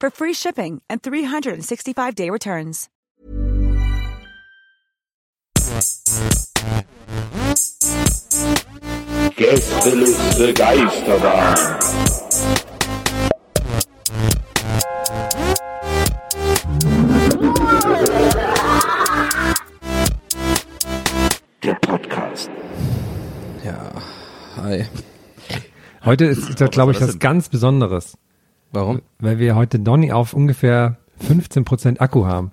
for free shipping and 365-day returns. Gästeliste Geisterbahn. Der Podcast. Ja, hi. Heute ist, glaube ich, was ganz Besonderes, Warum? weil wir heute Donny auf ungefähr 15% Akku haben.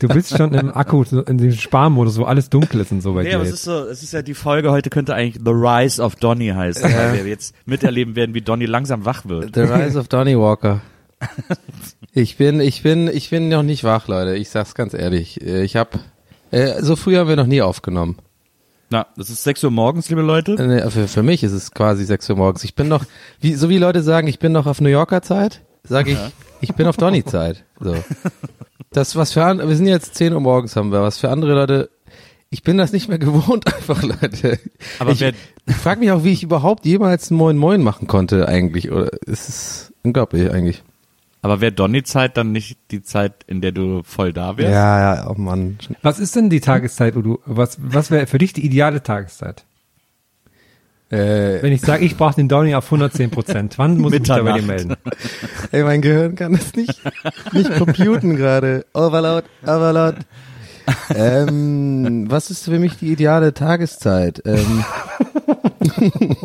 Du bist schon im Akku, in diesem Sparmodus, wo alles dunkel ist und so Nee, dir aber es ist so, es ist ja die Folge heute könnte eigentlich The Rise of Donny heißen, weil wir jetzt miterleben werden, wie Donny langsam wach wird. The Rise of Donny Walker. Ich bin, ich bin, ich bin noch nicht wach, Leute. Ich sag's ganz ehrlich. Äh, Ich hab, äh, so früh haben wir noch nie aufgenommen. Na, das ist 6 Uhr morgens, liebe Leute. Äh, nee, Für, für mich ist es quasi 6 Uhr morgens. Ich bin noch, wie, so wie Leute sagen, ich bin noch auf New Yorker Zeit, sage ich, ich bin auf Donny Zeit. So. Das, was für andere, wir sind jetzt 10 Uhr morgens haben wir, was für andere Leute, ich bin das nicht mehr gewohnt einfach, Leute. Aber ich, wer- ich frage mich auch, wie ich überhaupt jemals einen Moin Moin machen konnte eigentlich. Oder es ist unglaublich eigentlich. Aber wäre Donny-Zeit dann nicht die Zeit, in der du voll da wärst? Ja, ja, oh Mann. Was ist denn die Tageszeit, Udo? Was, was wäre für dich die ideale Tageszeit? Äh, Wenn ich sage, ich brauche den Donny auf 110%, wann muss ich mich da bei dir melden? ey, mein Gehirn kann das nicht, nicht computen gerade. Overload, Overload. ähm, was ist für mich die ideale Tageszeit? Ähm,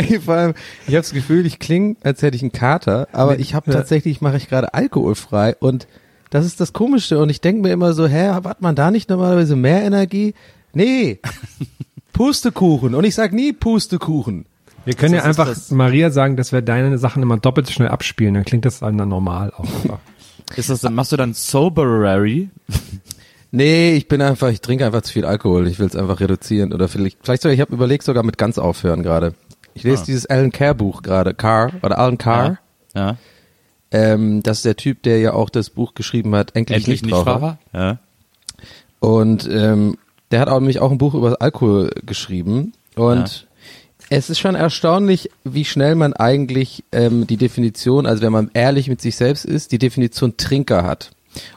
ey, vor allem, ich habe das Gefühl, ich klinge, als hätte ich einen Kater, aber ich habe tatsächlich, mache ich gerade alkoholfrei und das ist das Komische und ich denke mir immer so, hä, hat man da nicht normalerweise mehr Energie? Nee, Pustekuchen und ich sag nie Pustekuchen. Wir können ja Das ist einfach das- Maria sagen, dass wir deine Sachen immer doppelt so schnell abspielen, dann klingt das dann normal auch. Ist das dann, machst du dann Soberary? Nee, ich bin einfach, ich trinke einfach zu viel Alkohol. Ich will es einfach reduzieren oder vielleicht, vielleicht sogar, ich habe überlegt sogar mit ganz aufhören gerade. Ich lese Ah. dieses Alan Carr Buch gerade, Carr oder Alan Carr. Ja. Ähm, das ist der Typ, der ja auch das Buch geschrieben hat, Endlich, Endlich nicht Nichtraucher. Ja. Und ähm, der hat auch nämlich auch ein Buch über Alkohol geschrieben. Und es ist schon erstaunlich, wie schnell man eigentlich ähm, die Definition, also wenn man ehrlich mit sich selbst ist, die Definition Trinker hat.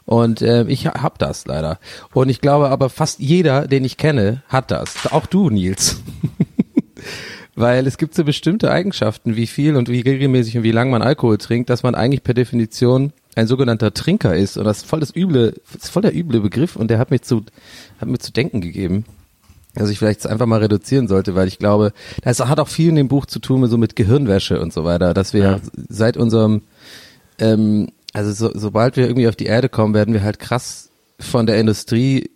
Und äh, ich ha- hab das leider. Und ich glaube aber fast jeder, den ich kenne, hat das. Auch du, Nils. Weil es gibt so bestimmte Eigenschaften, wie viel und wie regelmäßig und wie lang man Alkohol trinkt, dass man eigentlich per Definition ein sogenannter Trinker ist. Und das ist voll das üble, das ist voll der üble Begriff und der hat mich zu, hat mir zu denken gegeben. Dass ich vielleicht einfach mal reduzieren sollte, weil ich glaube, das hat auch viel in dem Buch zu tun, so mit Gehirnwäsche und so weiter, dass wir Ja. seit unserem, ähm, also so, sobald wir irgendwie auf die Erde kommen, werden wir halt krass von der Industrie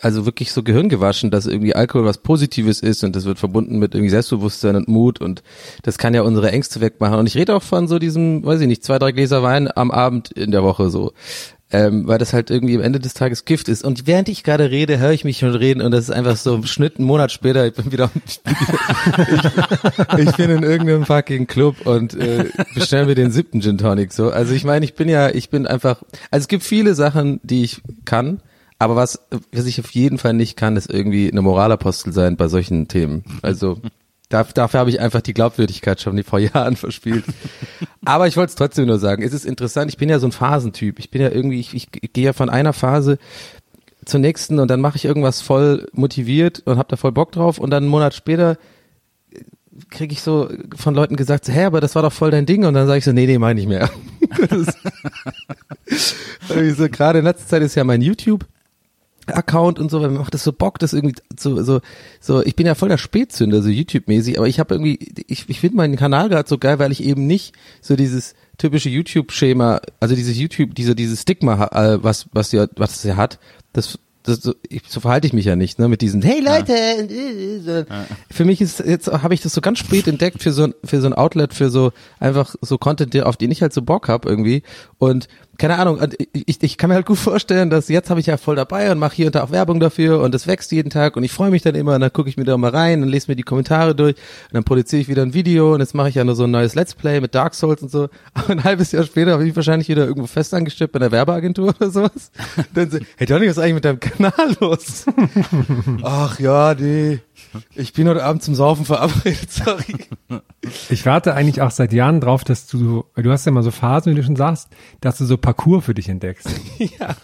also wirklich so Gehirn gewaschen, dass irgendwie Alkohol was Positives ist und das wird verbunden mit irgendwie Selbstbewusstsein und Mut und das kann ja unsere Ängste wegmachen. Und ich rede auch von so diesem, weiß ich nicht, zwei, drei Gläser Wein am Abend in der Woche so. Ähm, weil das halt irgendwie am Ende des Tages Gift ist. Und während ich gerade rede, höre ich mich schon reden und das ist einfach so im Schnitt einen Monat später, ich bin wieder, ich, ich bin in irgendeinem fucking Club und äh, bestellen wir den siebten Gin Tonic so. Also ich meine, ich bin ja, ich bin einfach, also es gibt viele Sachen, die ich kann, aber was, was ich auf jeden Fall nicht kann, ist irgendwie eine Moralapostel sein bei solchen Themen. Also da, dafür habe ich einfach die Glaubwürdigkeit schon vor Jahren verspielt. Aber ich wollte es trotzdem nur sagen. Es ist interessant, ich bin ja so ein Phasentyp. Ich bin ja irgendwie, ich, ich, gehe ja von einer Phase zur nächsten und dann mache ich irgendwas voll motiviert und habe da voll Bock drauf und dann einen Monat später kriege ich so von Leuten gesagt, hä, aber das war doch voll dein Ding und dann sage ich so, nee, nee, meine ich mehr. So, gerade in letzter Zeit ist ja mein YouTube Account und so, weil mir macht das so Bock, das irgendwie so, so, so, ich bin ja voll der Spätzünder, so YouTube-mäßig, aber ich habe irgendwie, ich, ich finde meinen Kanal gerade so geil, weil ich eben nicht so dieses typische YouTube-Schema, also dieses YouTube, diese, dieses Stigma, äh, was, was ja, was es ja hat, das, das, so, ich, so verhalte ich mich ja nicht, ne, mit diesen Hey Leute, ja. für mich ist jetzt habe ich das so ganz spät entdeckt für so ein für so ein Outlet für so einfach so Content, auf den ich halt so Bock hab irgendwie und keine Ahnung, ich, ich kann mir halt gut vorstellen, dass jetzt habe ich ja voll dabei und mache hier und da auch Werbung dafür und es wächst jeden Tag und ich freue mich dann immer und dann gucke ich mir da mal rein und lese mir die Kommentare durch und dann produziere ich wieder ein Video und jetzt mache ich ja nur so ein neues Let's Play mit Dark Souls und so. Aber ein halbes Jahr später habe ich wahrscheinlich wieder irgendwo festangestellt bei einer Werbeagentur oder sowas. dann so, hey Johnny, was ist eigentlich mit deinem Kanal los? Ach ja, nee. Ich bin heute Abend zum Saufen verabredet, sorry. Ich warte eigentlich auch seit Jahren drauf, dass du, du hast ja immer so Phasen, wie du schon sagst, dass du so Parcours für dich entdeckst. Ja.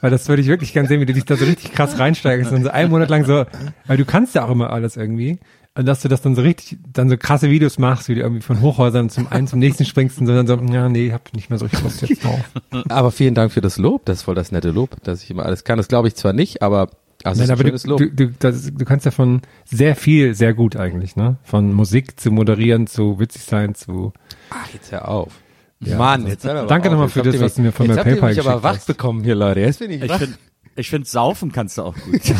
Weil das würde ich wirklich gerne sehen, wie du dich da so richtig krass reinsteigst und so einen Monat lang so, weil du kannst ja auch immer alles irgendwie. Und dass du das dann so richtig, dann so krasse Videos machst, wie du irgendwie von Hochhäusern zum einen zum nächsten springst und so dann so, ja, nee, hab nicht mehr so richtig Lust jetzt drauf. Aber vielen Dank für das Lob, das ist voll das nette Lob, dass ich immer alles kann. Das glaube ich zwar nicht, aber also Nein, aber du, du, du, das, du kannst ja von sehr viel, sehr gut eigentlich, ne? Von Musik zu moderieren, zu witzig sein, zu. Ach, jetzt hör auf. Ja, Mann, jetzt hör Danke nochmal für das, was du mir von der PayPal geschickt hast. Ich aber wach bekommen hier, Leute. Jetzt bin ich, ich wach. Find, ich finde, saufen kannst du auch gut.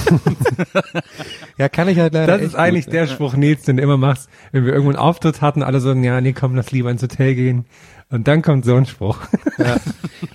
ja, kann ich halt leider. Das ist eigentlich gut, der Spruch, Nils, den du immer machst, wenn wir irgendwo einen Auftritt hatten, alle so, ja, nee, komm, lass lieber ins Hotel gehen. Und dann kommt so ein Spruch. Ja.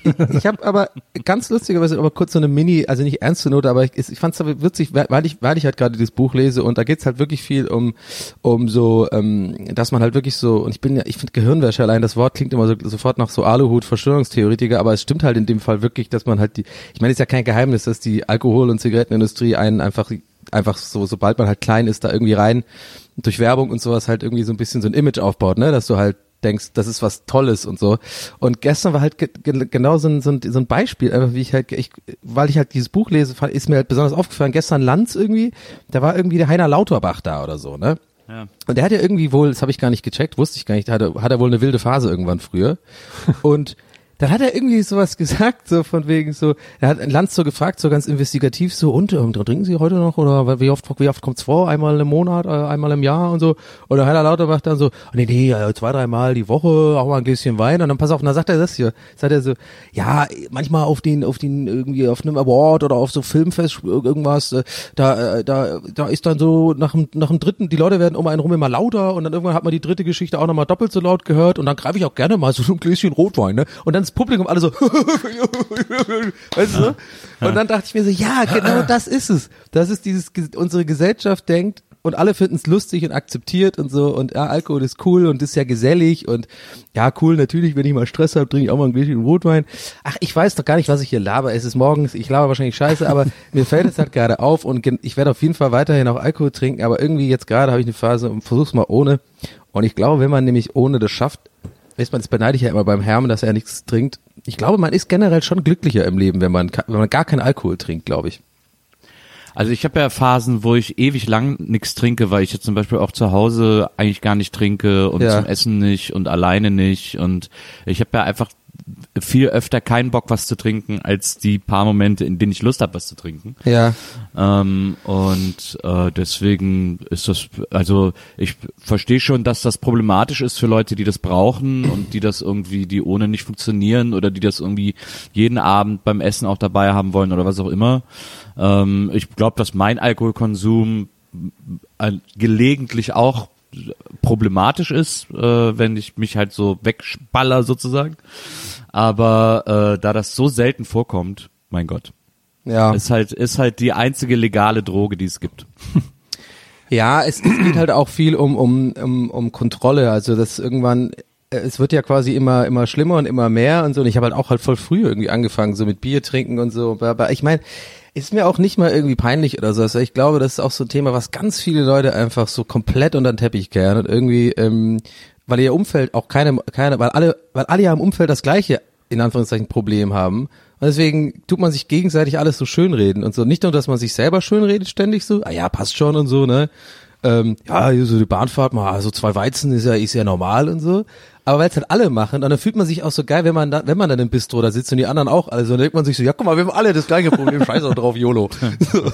Ich, ich habe aber ganz lustigerweise aber kurz so eine Mini, also nicht ernste Note, aber ich, ich fand es witzig, weil ich, weil ich halt gerade dieses Buch lese und da geht's halt wirklich viel um, um so, ähm, dass man halt wirklich so, und ich bin ja, ich finde Gehirnwäsche allein, das Wort klingt immer so, sofort nach so Aluhut, Verschwörungstheoretiker, aber es stimmt halt in dem Fall wirklich, dass man halt die, ich meine, es ist ja kein Geheimnis, dass die Alkohol- und Zigarettenindustrie einen einfach einfach so, sobald man halt klein ist, da irgendwie rein durch Werbung und sowas halt irgendwie so ein bisschen so ein Image aufbaut, ne, dass du halt denkst, das ist was Tolles und so. Und gestern war halt ge genau so ein, so, ein, so ein Beispiel, einfach wie ich halt, ich, weil ich halt dieses Buch lese, ist mir halt besonders aufgefallen, gestern Lanz irgendwie, da war irgendwie der Heiner Lauterbach da oder so, ne? Ja. Und der hat ja irgendwie wohl, das habe ich gar nicht gecheckt, wusste ich gar nicht, hat er, hat er wohl eine wilde Phase irgendwann früher. Und dann hat er irgendwie sowas gesagt, so von wegen so, er hat Lanz so gefragt, so ganz investigativ, so, und ähm, trinken Sie heute noch oder wie oft, wie oft kommt's vor? Einmal im Monat, äh, einmal im Jahr und so. Oder Heiner Lauterbach dann so, oh, nee, nee, zwei, dreimal die Woche, auch mal ein Gläschen Wein und dann pass auf, und dann sagt er das hier, sagt er so, ja, manchmal auf den, auf den, irgendwie auf einem Award oder auf so Filmfest, irgendwas, äh, da, äh, da, da ist dann so nach dem, nach dem dritten, die Leute werden um einen rum immer lauter und dann irgendwann hat man die dritte Geschichte auch nochmal doppelt so laut gehört und dann greife ich auch gerne mal so ein Gläschen Rotwein, ne? Und dann Publikum alle so, weißt du? Und dann dachte ich mir so, ja, genau das ist es. Das ist dieses, unsere Gesellschaft denkt, und alle finden es lustig und akzeptiert und so und ja, Alkohol ist cool und ist ja gesellig und ja, cool, natürlich, wenn ich mal Stress habe, trinke ich auch mal ein Gläschen Rotwein. Ach, ich weiß doch gar nicht, was ich hier laber. Es ist morgens, ich laber wahrscheinlich scheiße, aber mir fällt es halt gerade auf und ich werde auf jeden Fall weiterhin auch Alkohol trinken, aber irgendwie jetzt gerade habe ich eine Phase und versuch's mal ohne. Und ich glaube, wenn man nämlich ohne das schafft, Weißt man, das beneide ich ja immer beim Hermen, dass er nichts trinkt. Ich glaube, man ist generell schon glücklicher im Leben, wenn man, wenn man gar keinen Alkohol trinkt, glaube ich. Also ich habe ja Phasen, wo ich ewig lang nichts trinke, weil ich jetzt zum Beispiel auch zu Hause eigentlich gar nicht trinke und ja. zum Essen nicht und alleine nicht. Und ich habe ja einfach viel öfter keinen Bock, was zu trinken, als die paar Momente, in denen ich Lust habe, was zu trinken. Ja. Ähm, und äh, deswegen ist das, also ich verstehe schon, dass das problematisch ist für Leute, die das brauchen und die das irgendwie, die ohne nicht funktionieren oder die das irgendwie jeden Abend beim Essen auch dabei haben wollen oder was auch immer. Ähm, ich glaube, dass mein Alkoholkonsum äh, gelegentlich auch problematisch ist, äh, wenn ich mich halt so wegspaller sozusagen. Aber äh, da das so selten vorkommt, mein Gott. Ja. Ist halt, ist halt die einzige legale Droge, die es gibt. Ja, es, es geht halt auch viel um, um, um, um Kontrolle. Also das irgendwann, äh, es wird ja quasi immer, immer schlimmer und immer mehr und so. Und ich habe halt auch halt voll früh irgendwie angefangen, so mit Bier trinken und so. Aber ich meine, ist mir auch nicht mal irgendwie peinlich oder so. Also ich glaube, das ist auch so ein Thema, was ganz viele Leute einfach so komplett unter den Teppich kehren und irgendwie, ähm, weil ihr Umfeld auch keine, keine, weil alle, weil alle ja im Umfeld das gleiche, in Anführungszeichen, Problem haben. Und deswegen tut man sich gegenseitig alles so schönreden und so. Nicht nur, dass man sich selber schönredet ständig so, ah ja, passt schon und so, ne? ähm, ja, so die Bahnfahrt mal, so zwei Weizen ist ja, ist ja normal und so. Aber weil es halt alle machen, und dann fühlt man sich auch so geil, wenn man da, wenn man dann im Bistro da sitzt und die anderen auch, also dann denkt man sich so, ja guck mal, wir haben alle das gleiche Problem, scheiß auch drauf, YOLO. So.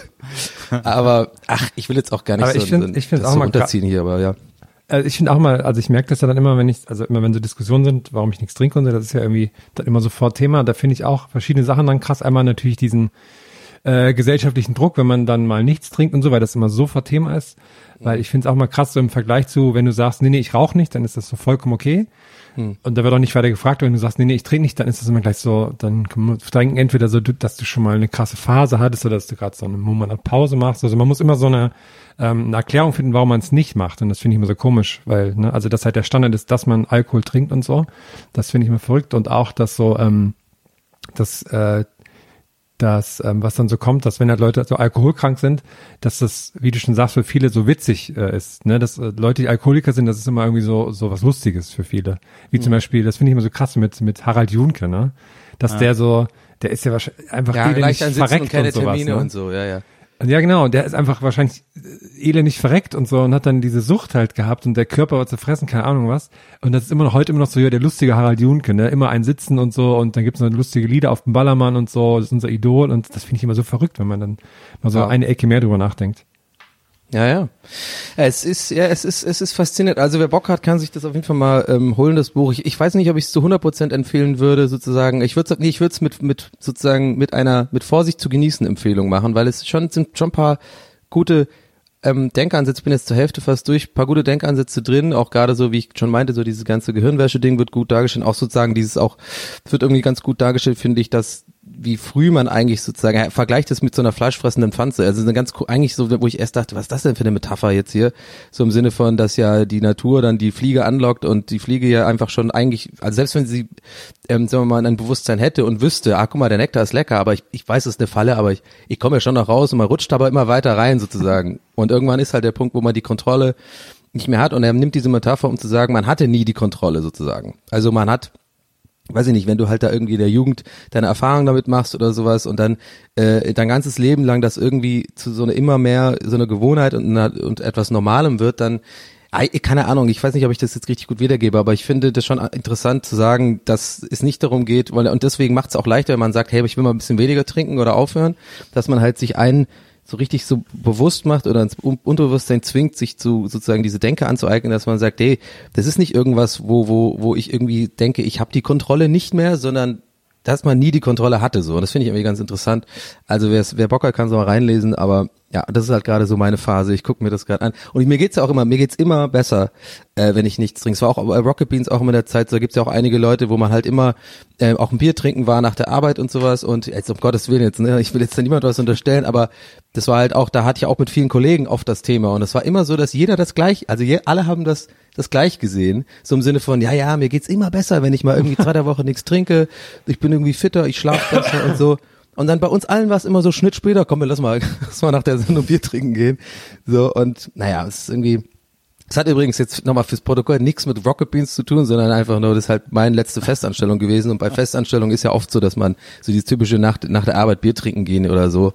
Aber, ach, ich will jetzt auch gar nicht Aber so, ich find- so, ich das auch so mal runterziehen hier, aber ja. Also ich finde auch mal, also ich merke das ja dann immer, wenn ich, also immer wenn so Diskussionen sind, warum ich nichts trinke und so, das ist ja irgendwie dann immer sofort Thema. Da finde ich auch verschiedene Sachen dann krass. Einmal natürlich diesen äh, gesellschaftlichen Druck, wenn man dann mal nichts trinkt und so, weil das immer sofort Thema ist. Weil ich finde es auch mal krass so im Vergleich zu, wenn du sagst, nee, nee, ich rauche nicht, dann ist das so vollkommen okay. Und da wird auch nicht weiter gefragt, wenn du sagst, nee, nee, ich trinke nicht, dann ist das immer gleich so, dann kann man denken entweder so, dass du schon mal eine krasse Phase hattest oder dass du gerade so einen Moment an Pause machst. Also man muss immer so eine, ähm, eine Erklärung finden, warum man es nicht macht. Und das finde ich immer so komisch, weil, ne, also dass halt der Standard ist, dass man Alkohol trinkt und so. Das finde ich immer verrückt. Und auch, dass so, ähm, dass äh, dass ähm, was dann so kommt, dass wenn halt Leute so alkoholkrank sind, dass das, wie du schon sagst, für viele so witzig äh, ist, ne, dass äh, Leute, die Alkoholiker sind, das ist immer irgendwie so so was Lustiges für viele. Wie Mhm. zum Beispiel, das finde ich immer so krass mit mit Harald Junke, ne, dass der so, der ist ja wahrscheinlich einfach Ja, elendig leicht ansitzen verreckt und und sowas, ne? und so, ja, ja. Ja, genau. Und der ist einfach wahrscheinlich äh, elendig verreckt und so und hat dann diese Sucht halt gehabt und der Körper war zerfressen, keine Ahnung was. Und das ist immer noch heute immer noch so, ja, der lustige Harald Junke, ne? Immer ein Sitzen und so und dann gibt's noch lustige Lieder auf dem Ballermann und so, das ist unser Idol und das finde ich immer so verrückt, wenn man dann mal so Ja. eine Ecke mehr drüber nachdenkt. Ja, ja. Es ist, ja, es ist, es ist faszinierend. Also wer Bock hat, kann sich das auf jeden Fall mal ähm, holen, das Buch. Ich, ich weiß nicht, ob ich es zu 100% empfehlen würde, sozusagen. Ich würde nee, ich würde es mit, mit, sozusagen, mit einer, mit Vorsicht zu genießen Empfehlung machen, weil es schon, sind schon ein paar gute ähm, Denkansätze, bin jetzt zur Hälfte fast durch, paar gute Denkansätze drin, auch gerade so, wie ich schon meinte, so dieses ganze Gehirnwäsche-Ding wird gut dargestellt, auch sozusagen dieses auch, wird irgendwie ganz gut dargestellt, finde ich, dass wie früh man eigentlich sozusagen, er vergleicht es mit so einer fleischfressenden Pflanze, also eine ganz, eigentlich so, wo ich erst dachte, was ist das denn für eine Metapher jetzt hier, so im Sinne von, dass ja die Natur dann die Fliege anlockt und die Fliege ja einfach schon eigentlich, also selbst wenn sie, ähm, sagen wir mal, ein Bewusstsein hätte und wüsste, ah, guck mal, der Nektar ist lecker, aber ich, ich weiß, es ist eine Falle, aber ich, ich komme ja schon noch raus und man rutscht aber immer weiter rein sozusagen. Und irgendwann ist halt der Punkt, wo man die Kontrolle nicht mehr hat und er nimmt diese Metapher, um zu sagen, man hatte nie die Kontrolle sozusagen. Also man hat weiß ich nicht, wenn du halt da irgendwie in der Jugend deine Erfahrung damit machst oder sowas und dann äh, dein ganzes Leben lang das irgendwie zu so einer immer mehr so einer Gewohnheit und, und etwas Normalem wird, dann Ei, keine Ahnung, ich weiß nicht, ob ich das jetzt richtig gut wiedergebe, aber ich finde das schon interessant zu sagen, dass es nicht darum geht, weil und deswegen macht es auch leichter, wenn man sagt, hey, ich will mal ein bisschen weniger trinken oder aufhören, dass man halt sich einen so richtig so bewusst macht oder ins Un- Unterbewusstsein zwingt, sich zu sozusagen diese Denke anzueignen, dass man sagt, hey, das ist nicht irgendwas, wo wo wo ich irgendwie denke, ich habe die Kontrolle nicht mehr, sondern dass man nie die Kontrolle hatte so. Und das finde ich irgendwie ganz interessant. Also wer Bock hat, kann es mal reinlesen, aber ja, das ist halt gerade so meine Phase. Ich gucke mir das gerade an. Und mir geht's ja auch immer, mir geht's immer besser, äh, wenn ich nichts trinke. Es war auch bei Rocket Beans auch immer in der Zeit, so gibt's ja auch einige Leute, wo man halt immer äh, auch ein Bier trinken war nach der Arbeit und sowas. Und jetzt um Gottes Willen jetzt, ne, ich will jetzt da niemand was unterstellen, aber das war halt auch, da hatte ich auch mit vielen Kollegen oft das Thema. Und es war immer so, dass jeder das gleich, also je, alle haben das das gleich gesehen, so im Sinne von, ja, ja, mir geht's immer besser, wenn ich mal irgendwie drei der Woche nichts trinke, ich bin irgendwie fitter, ich schlafe besser und so. Und dann bei uns allen war es immer so Schnitt später, komm, lass mal, lass mal nach der Sendung Bier trinken gehen. So, und naja, es ist irgendwie, es hat übrigens jetzt nochmal fürs Protokoll nichts mit Rocket Beans zu tun, sondern einfach nur, das ist halt meine letzte Festanstellung gewesen. Und bei Festanstellung ist ja oft so, dass man so dieses typische nach, nach der Arbeit Bier trinken gehen oder so.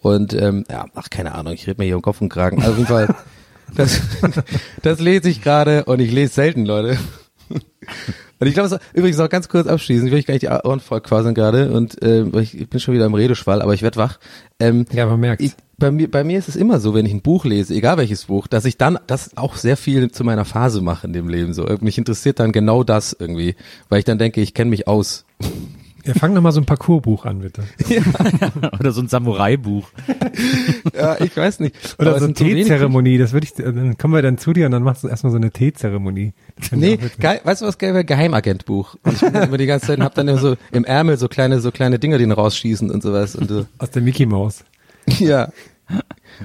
Und ähm, ja, ach, keine Ahnung, ich rede mir hier um Kopf und Kragen. Also auf jeden Fall, das, das lese ich gerade und ich lese selten, Leute. Und ich glaube, übrigens noch ganz kurz abschließen, ich will ich gar nicht die Ohren voll quasseln gerade und äh, ich, ich bin schon wieder im Redeschwall, aber ich werd wach. Ähm, Ja, man merkt. ich, bei mir, bei mir ist es immer so, wenn ich ein Buch lese, egal welches Buch, dass ich dann das auch sehr viel zu meiner Phase mache in dem Leben. So, mich interessiert dann genau das irgendwie, weil ich dann denke, ich kenne mich aus. Ja, fang doch mal so ein Parcoursbuch an, bitte. Oder so ein Samurai-Buch. Ja, ich weiß nicht. Oder Aber so eine Teezeremonie, das würde ich, dann kommen wir dann zu dir und dann machst du erstmal so eine Teezeremonie. Nee, geil, weißt du was geil wäre? Geheimagentbuch. Und ich bin dann immer die ganze Zeit und hab dann immer so im Ärmel so kleine, so kleine Dinger, die rausschießen und sowas. Und so. Aus der Mickey Maus. Ja.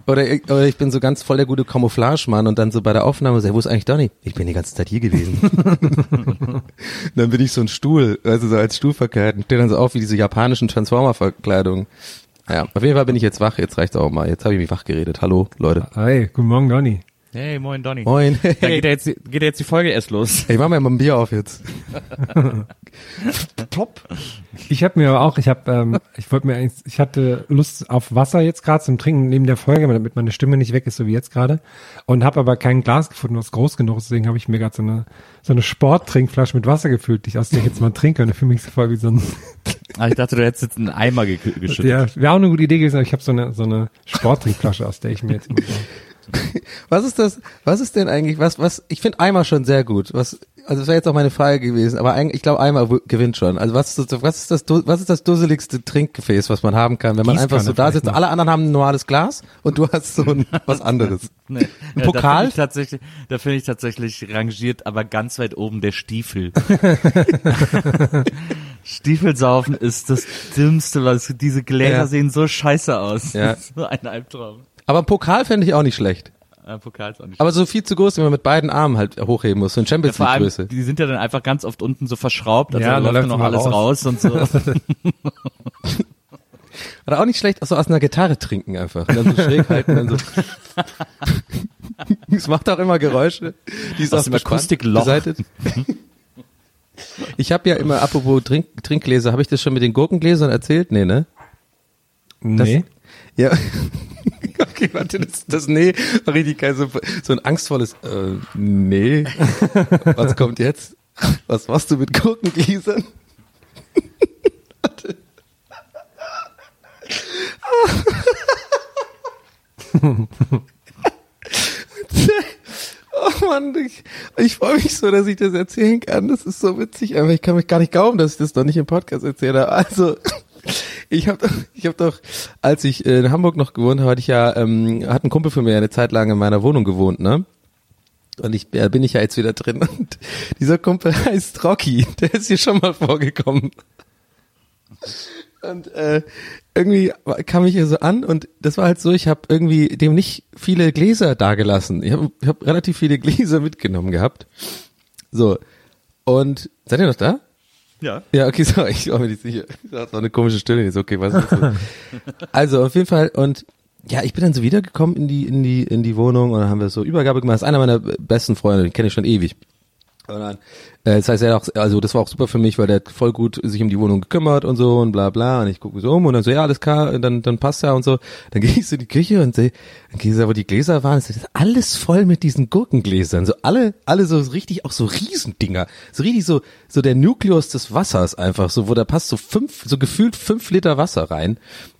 Oder, ich- oder ich bin so ganz voll der gute Camouflage-Mann und dann so bei der Aufnahme so, wo ist eigentlich Donny? Ich bin die ganze Zeit hier gewesen. dann bin ich so ein Stuhl, also so als Stuhl verkleidet und stehe dann so auf wie diese japanischen Transformer-Verkleidungen. Ja, auf jeden Fall bin ich jetzt wach, jetzt reicht's auch mal. Jetzt habe ich mich wach geredet. Hallo, Leute. Hey, guten Morgen, Donny. Hey, moin Donny. Moin. Dann geht ja jetzt, die- geht ja jetzt die Folge erst los. Ich mach mir mal ein Bier auf jetzt. Top. Ich habe mir aber auch, ich habe, ähm, ich wollte mir eigentlich, ich hatte Lust auf Wasser jetzt gerade zum Trinken neben der Folge, damit meine Stimme nicht weg ist, so wie jetzt gerade. Und habe aber kein Glas gefunden, was groß genug ist. Deswegen habe ich mir gerade so eine so eine Sporttrinkflasche mit Wasser gefüllt, die ich aus der ich jetzt mal trinke. Und ich fühle mich so voll wie so ein, Ah, ich dachte, du hättest jetzt einen Eimer ge geschüttet. ja, wäre auch eine gute Idee gewesen, aber ich habe so eine so eine Sporttrinkflasche, aus der ich mir jetzt mal so Was ist das? Was ist denn eigentlich? Was? Was? Ich finde Eimer schon sehr gut. Was? Also das wäre jetzt auch meine Frage gewesen. Aber eigentlich, ich glaube, Eimer gewinnt schon. Also was ist das? Was ist das? Was ist das dusseligste Trinkgefäß, was man haben kann, wenn man Gießkanne einfach so da sitzt? noch. Alle anderen haben ein normales Glas und du hast so ein was anderes. Nee. Ein Ja, Pokal? Da finde ich, tatsächlich- da finde ich tatsächlich rangiert, aber ganz weit oben der Stiefel. Stiefelsaufen ist das Dümmste, was diese Gläser Ja. sehen so scheiße aus. Ja. Das ist so ein Albtraum. Aber ein Pokal fände ich auch nicht schlecht. Äh, Pokal ist auch nicht Aber so viel zu groß, wenn man mit beiden Armen halt hochheben muss. So ein Champions League Größe. die sind ja dann einfach ganz oft unten so verschraubt, also Ja, da läuft dann noch alles raus. raus. und so. Oder auch nicht schlecht, so aus einer Gitarre trinken einfach. Und dann so schräg halten, dann so. Es macht auch immer Geräusche. Die ist Aus auch dem Akustikloch. Ich habe ja immer, apropos Trink, Trinkgläser, habe ich das schon mit den Gurkengläsern erzählt? Nee, ne? Nee. Ja. Okay, warte, das, das Nee war richtig geil. So, so ein angstvolles äh, Nee. Was kommt jetzt? Was machst du mit Gurkengläsern? warte. Oh Mann, ich, ich freue mich so, dass ich das erzählen kann. Das ist so witzig, aber ich kann mich gar nicht glauben, dass ich das noch nicht im Podcast erzähle. Also, ich habe ich hab doch, als ich in Hamburg noch gewohnt habe, hatte ich ja, ähm, hat ein Kumpel von mir eine Zeit lang in meiner Wohnung gewohnt, ne? Und ich äh, bin ich ja jetzt wieder drin. Und dieser Kumpel heißt Rocky, der ist hier schon mal vorgekommen. Und äh, irgendwie kam ich hier so an und das war halt so, ich habe irgendwie dem nicht viele Gläser dagelassen. Ich habe ich hab relativ viele Gläser mitgenommen gehabt. So. Und seid ihr noch da? Ja. Ja, okay, sorry, ich war mir nicht sicher. Das war eine komische Stille, jetzt okay, was ist das? Also, auf jeden Fall, und ja, ich bin dann so wiedergekommen in die, in die, in die Wohnung und dann haben wir so Übergabe gemacht. Das ist einer meiner besten Freunde, den kenne ich schon ewig. Dann, äh, das heißt, er hat auch, also das war auch super für mich, weil der hat voll gut sich um die Wohnung gekümmert und so und bla bla. Und ich gucke so um und dann so, ja, alles klar, dann, dann passt ja und so. Dann gehe ich so in die Küche und sehe, dann gehe ich so, wo die Gläser waren, es ist alles voll mit diesen Gurkengläsern. So alle, alle so richtig, auch so Riesendinger. So richtig so, so der Nukleus des Wassers einfach, so, wo da passt so fünf, so gefühlt fünf Liter Wasser rein.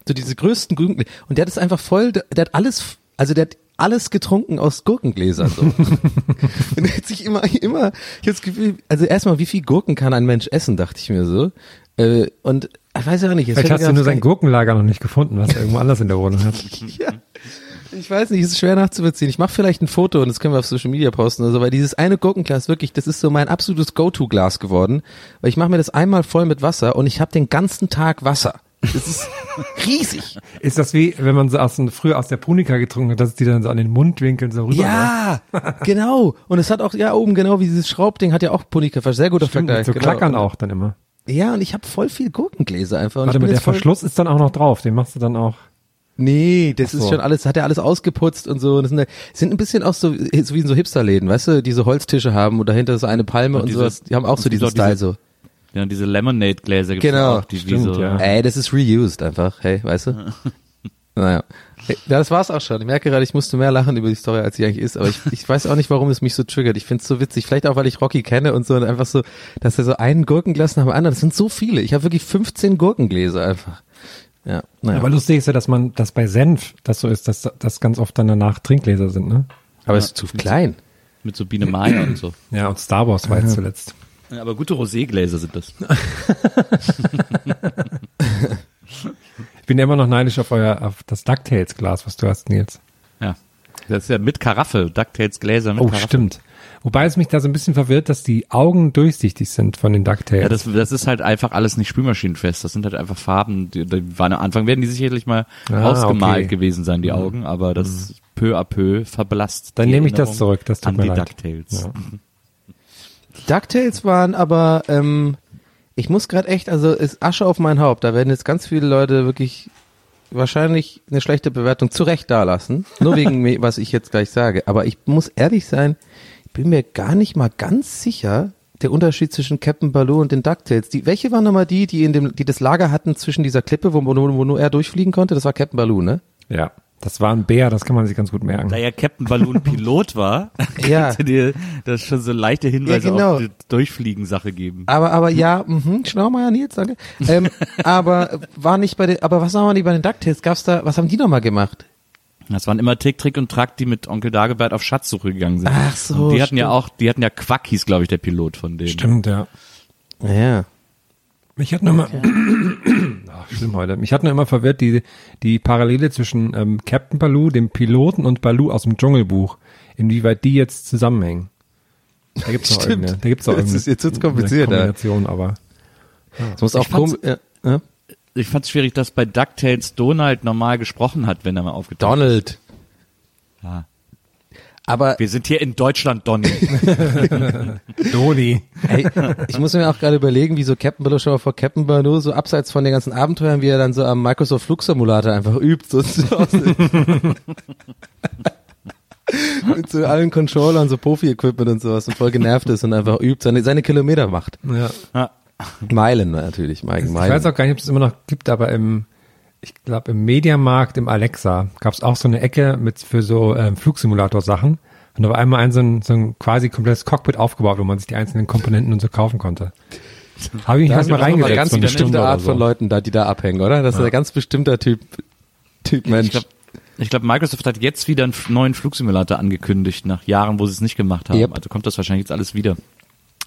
So diese größten Gurkengläser. Und der hat es einfach voll, der, der hat alles, also der hat alles getrunken aus Gurkengläsern. So. Und er hat sich immer, immer, ich habe das Gefühl, also erstmal, wie viel Gurken kann ein Mensch essen, dachte ich mir so. Äh, und ich weiß ja nicht. Vielleicht hast du nur sein Gurkenlager noch nicht gefunden, was er irgendwo anders in der Wohnung hat. ja. Ich weiß nicht, es ist schwer nachzuvollziehen. Ich mache vielleicht ein Foto und das können wir auf Social Media posten oder so, weil dieses eine Gurkenglas wirklich, das ist so mein absolutes Go-To-Glas geworden, weil ich mache mir das einmal voll mit Wasser und ich habe den ganzen Tag Wasser. Das ist riesig. Ist das wie, wenn man so aus, früher aus der Punika getrunken hat, dass die dann so an den Mundwinkeln so rüber Ja, genau. Und es hat auch, ja, oben genau wie dieses Schraubding hat ja auch Punika, sehr guter Stimmt, Vergleich. so genau. klackern auch dann immer. Ja, und ich habe voll viel Gurkengläser einfach. Und Warte bin der Verschluss ist dann auch noch drauf, den machst du dann auch. Nee, das so. ist schon alles, hat er alles ausgeputzt und so. Und das sind, sind ein bisschen auch so, so wie in so Hipsterläden, weißt du, die so Holztische haben und dahinter so eine Palme Und und, diese- sowas. Die haben auch so diesen diese- Style so. Ja, diese Lemonade-Gläser gibt's Genau, auch, die wie stimmt, so, ja. Ey, das ist reused einfach, hey, weißt du? naja. Hey, ja, das war's auch schon. Ich merke gerade, ich musste mehr lachen über die Story, als sie eigentlich ist, aber ich, ich weiß auch nicht, warum es mich so triggert. Ich find's so witzig. Vielleicht auch, weil ich Rocky kenne und so und einfach so, dass er so einen Gurkenglas nach dem anderen, das sind so viele. Ich habe wirklich 15 Gurkengläser einfach. Ja, naja. Aber lustig ist ja, dass man, dass bei Senf das so ist, dass das ganz oft dann danach Trinkgläser sind, ne? aber es ist zu klein. mit so Biene Maya und so. Ja, und Star Wars war jetzt zuletzt. Aber gute Rosé-Gläser sind das. Ich bin immer noch neidisch auf euer, auf das DuckTales-Glas, was du hast, Nils. Ja. Das ist ja mit Karaffe, DuckTales Gläser mit Oh, Karaffe. stimmt. Wobei es mich da so ein bisschen verwirrt, dass die Augen durchsichtig sind von den DuckTales. Ja, das, das ist halt einfach alles nicht spülmaschinenfest. Das sind halt einfach Farben. Die, die waren am Anfang werden die sicherlich mal Ah, ausgemalt okay. gewesen sein, die Augen, aber das peu à peu verblasst. Dann nehme ich das zurück, das tut an mir die leid. DuckTales. Ja. DuckTales waren aber, ähm, ich muss gerade echt, also ist Asche auf mein Haupt. Da werden jetzt ganz viele Leute wirklich wahrscheinlich eine schlechte Bewertung zu Recht dalassen. Nur wegen mir, was ich jetzt gleich sage. Aber ich muss ehrlich sein, ich bin mir gar nicht mal ganz sicher, der Unterschied zwischen Captain Baloo und den DuckTales. Die, welche waren nochmal die, die in dem, die das Lager hatten zwischen dieser Klippe, wo, wo, wo nur er durchfliegen konnte? Das war Captain Baloo, ne? Ja. Das war ein Bär, das kann man sich ganz gut merken. Da ja Captain Balloon Pilot war, Ja. kannst du dir das schon so leichte Hinweise Ja, genau. auf die Durchfliegen-Sache geben. Aber, aber ja, mhm, Schlaumeier Nils, danke. Ähm, aber war nicht bei den, aber was waren die bei den DuckTales? Gab's da, was haben die nochmal gemacht? Das waren immer Tick, Trick und Track, die mit Onkel Dagobert auf Schatzsuche gegangen sind. Ach so, Und die hatten ja stimmt. auch, die hatten ja Quack, hieß glaube ich der Pilot von denen. Stimmt, ja. Ja. Mich hat nur immer, Ach, schlimm heute. Mich hat nur immer verwirrt die, die Parallele zwischen ähm, Captain Baloo, dem Piloten und Baloo aus dem Dschungelbuch. Inwieweit die jetzt zusammenhängen. Da gibt's noch Stimmt. irgendeine, da gibt's auch Jetzt irgendeine ist- jetzt wird's kompliziert, ja. Kombination, aber. Es muss auch Ich fand's- komisch, ja, ja. Ich fand's schwierig, dass bei DuckTales Donald normal gesprochen hat, wenn er mal aufgetaucht Donald. Ja. Aber Wir sind hier in Deutschland, Donny. Doni. ey, ich muss mir auch gerade überlegen, wie so Captain Baloo, schau mal vor Captain Baloo, so abseits von den ganzen Abenteuern, wie er dann so am Microsoft Flugsimulator einfach übt, so. Mit so allen Controllern, so Profi-Equipment und sowas und voll genervt ist und einfach übt, seine, seine Kilometer macht. Ja. Meilen natürlich, Meilen. Ich weiß auch gar nicht, ob es immer noch gibt, aber im, ich glaube im Mediamarkt im Alexa gab es auch so eine Ecke mit für so ähm, Flugsimulator-Sachen. Und da war einmal ein so ein, so ein quasi komplettes Cockpit aufgebaut, wo man sich die einzelnen Komponenten und so kaufen konnte. Habe ich mich Da erstmal reingesetzt. ganz so bestimmte Art so. von Leuten da, die da abhängen, oder? Das ist ein ganz bestimmter Typ, Typ Mensch. Ich glaube, glaub, Microsoft hat jetzt wieder einen neuen Flugsimulator angekündigt, nach Jahren, wo sie es nicht gemacht haben. Yep. Also kommt das wahrscheinlich jetzt alles wieder.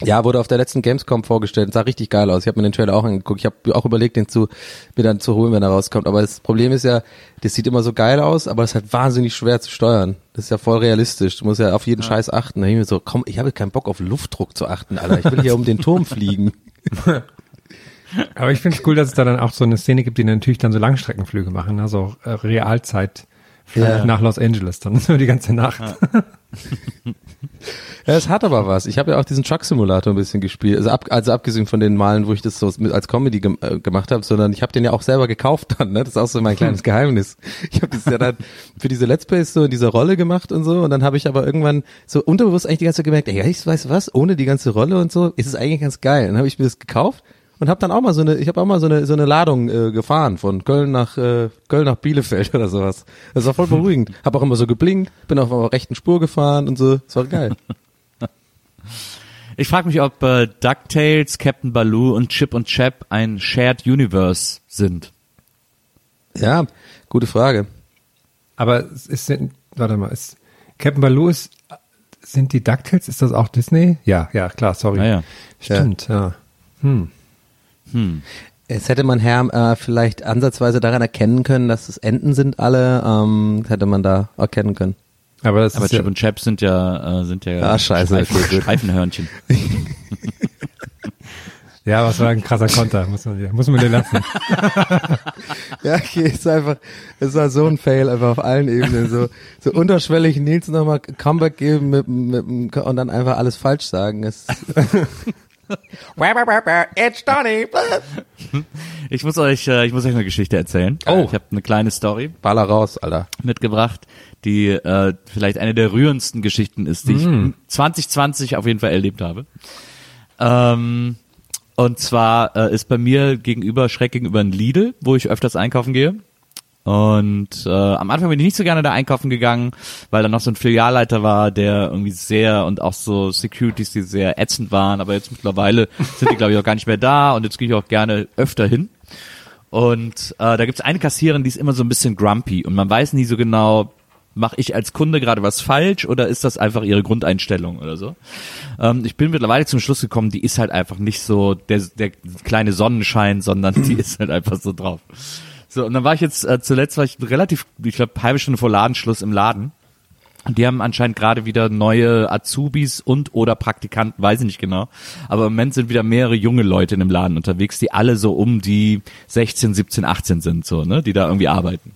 Ja, wurde auf der letzten Gamescom vorgestellt. Sah richtig geil aus. Ich habe mir den Trailer auch angeguckt. Ich habe auch überlegt, den zu mir dann zu holen, wenn er rauskommt. Aber das Problem ist ja, das sieht immer so geil aus, aber es ist halt wahnsinnig schwer zu steuern. Das ist ja voll realistisch. Du musst ja auf jeden Scheiß achten. Da ich mir so, komm, ich habe keinen Bock auf Luftdruck zu achten, Alter. Ich will hier um den Turm fliegen. Aber ich finde es cool, dass es da dann auch so eine Szene gibt, die natürlich dann so Langstreckenflüge machen, also Realzeit Ja. nach Los Angeles, dann so die ganze Nacht. Ja, es hat aber was. Ich habe ja auch diesen Truck Simulator ein bisschen gespielt. Also, ab, also abgesehen von den Malen, wo ich das so als Comedy gem äh, gemacht habe, sondern ich habe den ja auch selber gekauft dann. Ne? Das ist auch so mein kleines Geheimnis. Ich habe das ja dann für diese Let's Plays so in dieser Rolle gemacht und so. Und dann habe ich aber irgendwann so unterbewusst eigentlich die ganze Zeit gemerkt, ey, ich weiß was, ohne die ganze Rolle und so, ist es eigentlich ganz geil. Dann habe ich mir das gekauft und habe dann auch mal so eine, ich habe auch mal so eine so eine Ladung äh, gefahren von Köln nach äh, Köln nach Bielefeld oder sowas. Das war voll beruhigend. Habe auch immer so geblinkt, bin auf einer rechten Spur gefahren und so. Das war geil. Ich frage mich, ob äh, DuckTales, Captain Baloo und Chip und Chap ein Shared Universe sind. Ja, gute Frage. Aber es ist, warte mal, ist, Captain Baloo ist, sind die DuckTales, ist das auch Disney? Ja, ja, klar, sorry. Ja, ja. Stimmt, ja. Es hätte man Herr äh, vielleicht ansatzweise daran erkennen können, dass es Enten sind alle, ähm, hätte man da erkennen können. Aber das Aber ist ja, Chip und Chap sind ja, äh, sind ja Ah, scheiße, Streifen. Streifenhörnchen. ja, was war ein krasser Konter, muss man muss man dir lassen. Ja, okay, es ist einfach, es war so ein Fail einfach auf allen Ebenen, so, so unterschwellig Nils nochmal Comeback geben mit, mit, und dann einfach alles falsch sagen. Es, It's Donny. Ich muss euch, äh, ich muss euch eine Geschichte erzählen. Oh. Ich habe eine kleine Story Baller raus, Alter. mitgebracht, die äh, vielleicht eine der rührendsten Geschichten ist, die ich 2020 auf jeden Fall erlebt habe. Ähm, und zwar äh, ist bei mir gegenüber, schräg gegenüber ein Lidl, wo ich öfters einkaufen gehe. Und äh, am Anfang bin ich nicht so gerne da einkaufen gegangen, weil da noch so ein Filialleiter war, der irgendwie sehr und auch so Securities, die sehr ätzend waren. Aber jetzt mittlerweile sind die, glaube ich, auch gar nicht mehr da und jetzt gehe ich auch gerne öfter hin. Und äh, da gibt's eine Kassiererin, die ist immer so ein bisschen grumpy und man weiß nie so genau, mache ich als Kunde gerade was falsch oder ist das einfach ihre Grundeinstellung oder so. Ähm, ich bin mittlerweile zum Schluss gekommen, die ist halt einfach nicht so der, der kleine Sonnenschein, sondern die ist halt einfach so drauf. So, und dann war ich jetzt, äh, zuletzt war ich relativ, ich glaube, halbe Stunde vor Ladenschluss im Laden. Und die haben anscheinend gerade wieder neue Azubis und oder Praktikanten, weiß ich nicht genau. Aber im Moment sind wieder mehrere junge Leute in dem Laden unterwegs, die alle so um die 16, 17, 18 sind, so, ne, die da irgendwie arbeiten.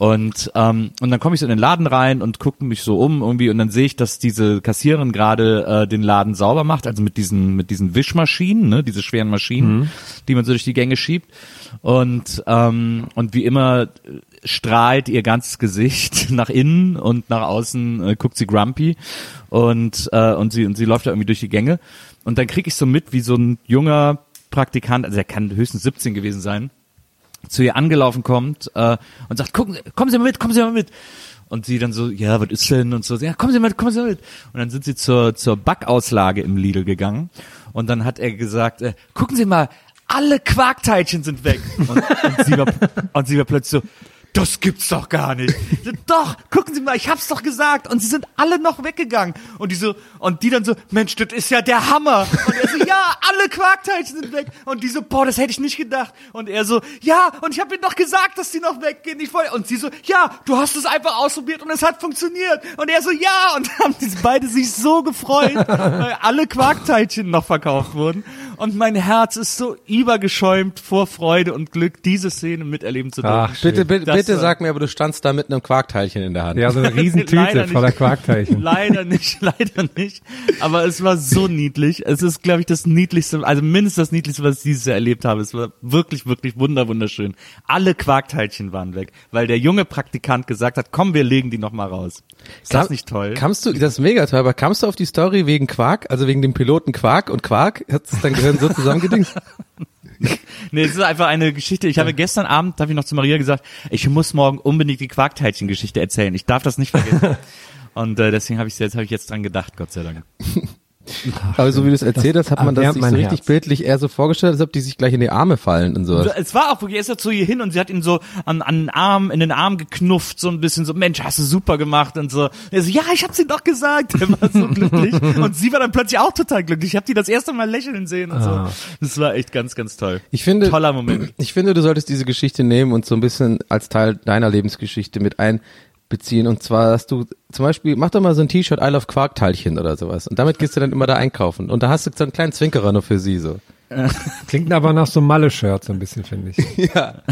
Und ähm, und dann komme ich so in den Laden rein und gucke mich so um irgendwie und dann sehe ich, dass diese Kassiererin gerade äh, den Laden sauber macht, also mit diesen mit diesen Wischmaschinen, ne, diese schweren Maschinen, die man so durch die Gänge schiebt. Und ähm, und wie immer strahlt ihr ganzes Gesicht nach innen und nach außen äh, guckt sie grumpy und äh, und sie und sie läuft da irgendwie durch die Gänge und dann krieg ich so mit, wie so ein junger Praktikant, also er kann höchstens 17 gewesen sein, zu ihr angelaufen kommt äh, und sagt, gucken, kommen Sie mal mit, kommen Sie mal mit. Und sie dann so, ja, was ist denn? Und so, ja, kommen Sie mal, kommen Sie mal mit. Und dann sind sie zur, zur Backauslage im Lidl gegangen. Und dann hat er gesagt, äh, gucken Sie mal, alle Quarkteilchen sind weg. Und, und, sie war, und sie war plötzlich so, das gibt's doch gar nicht. Doch, gucken Sie mal, ich hab's doch gesagt. Und sie sind alle noch weggegangen. Und die so, und die dann so, Mensch, das ist ja der Hammer. Und er so, ja, alle Quarkteilchen sind weg. Und die so, boah, das hätte ich nicht gedacht. Und er so, ja, und ich habe ihnen doch gesagt, dass die noch weggehen. Ich wollte, und sie so, ja, du hast es einfach ausprobiert und es hat funktioniert. Und er so, ja, und haben die beide sich so gefreut, weil alle Quarkteilchen noch verkauft wurden. Und mein Herz ist so übergeschäumt vor Freude und Glück, diese Szene miterleben zu dürfen. Ach. Bitte, bitte, Das bitte war- sag mir, aber du standst da mit einem Quarkteilchen in der Hand. Ja, so eine Riesentüte voller Quarkteilchen. Leider nicht, leider nicht. Aber es war so niedlich. Es ist, glaube ich, das niedlichste, also mindestens das niedlichste, was ich dieses Jahr erlebt habe. Es war wirklich, wirklich wunder, wunderschön. Alle Quarkteilchen waren weg, weil der junge Praktikant gesagt hat, komm, wir legen die noch mal raus. Ist das Kam- nicht toll? Kamst du, das ist mega toll, aber kamst du auf die Story wegen Quark, also wegen dem Piloten Quark und Quark? Hat es dein Gehirn so zusammengedingst? Nee, es ist einfach eine Geschichte. Ich habe gestern Abend, habe ich noch zu Maria gesagt, ich muss morgen unbedingt die Quarkteilchen-Geschichte erzählen. Ich darf das nicht vergessen. Und äh, deswegen habe ich jetzt, habe ich jetzt dran gedacht, Gott sei Dank. Aber so wie du es erzählt hast, hat man das sich so richtig Herz. bildlich eher so vorgestellt, als ob die sich gleich in die Arme fallen und sowas. Es war auch wirklich, er ist ja zu ihr hin und sie hat ihn so an, an den Arm, in den Arm geknufft, so ein bisschen so, Mensch, hast du super gemacht und so. Er so, ja, ich hab's ihm doch gesagt. Er war so glücklich. Und sie war dann plötzlich auch total glücklich. Ich habe die das erste Mal lächeln sehen und so. Ah. Das war echt ganz, ganz toll. Ich finde, Toller Moment. ich finde, du solltest diese Geschichte nehmen und so ein bisschen als Teil deiner Lebensgeschichte mit einbeziehen. Und zwar, dass du zum Beispiel, mach doch mal so ein T-Shirt I love Quarkteilchen oder sowas. Und damit gehst du dann immer da einkaufen. Und da hast du so einen kleinen Zwinkerer nur für sie, so. Klingt aber nach so Malle-Shirt so ein bisschen, finde ich. Ja.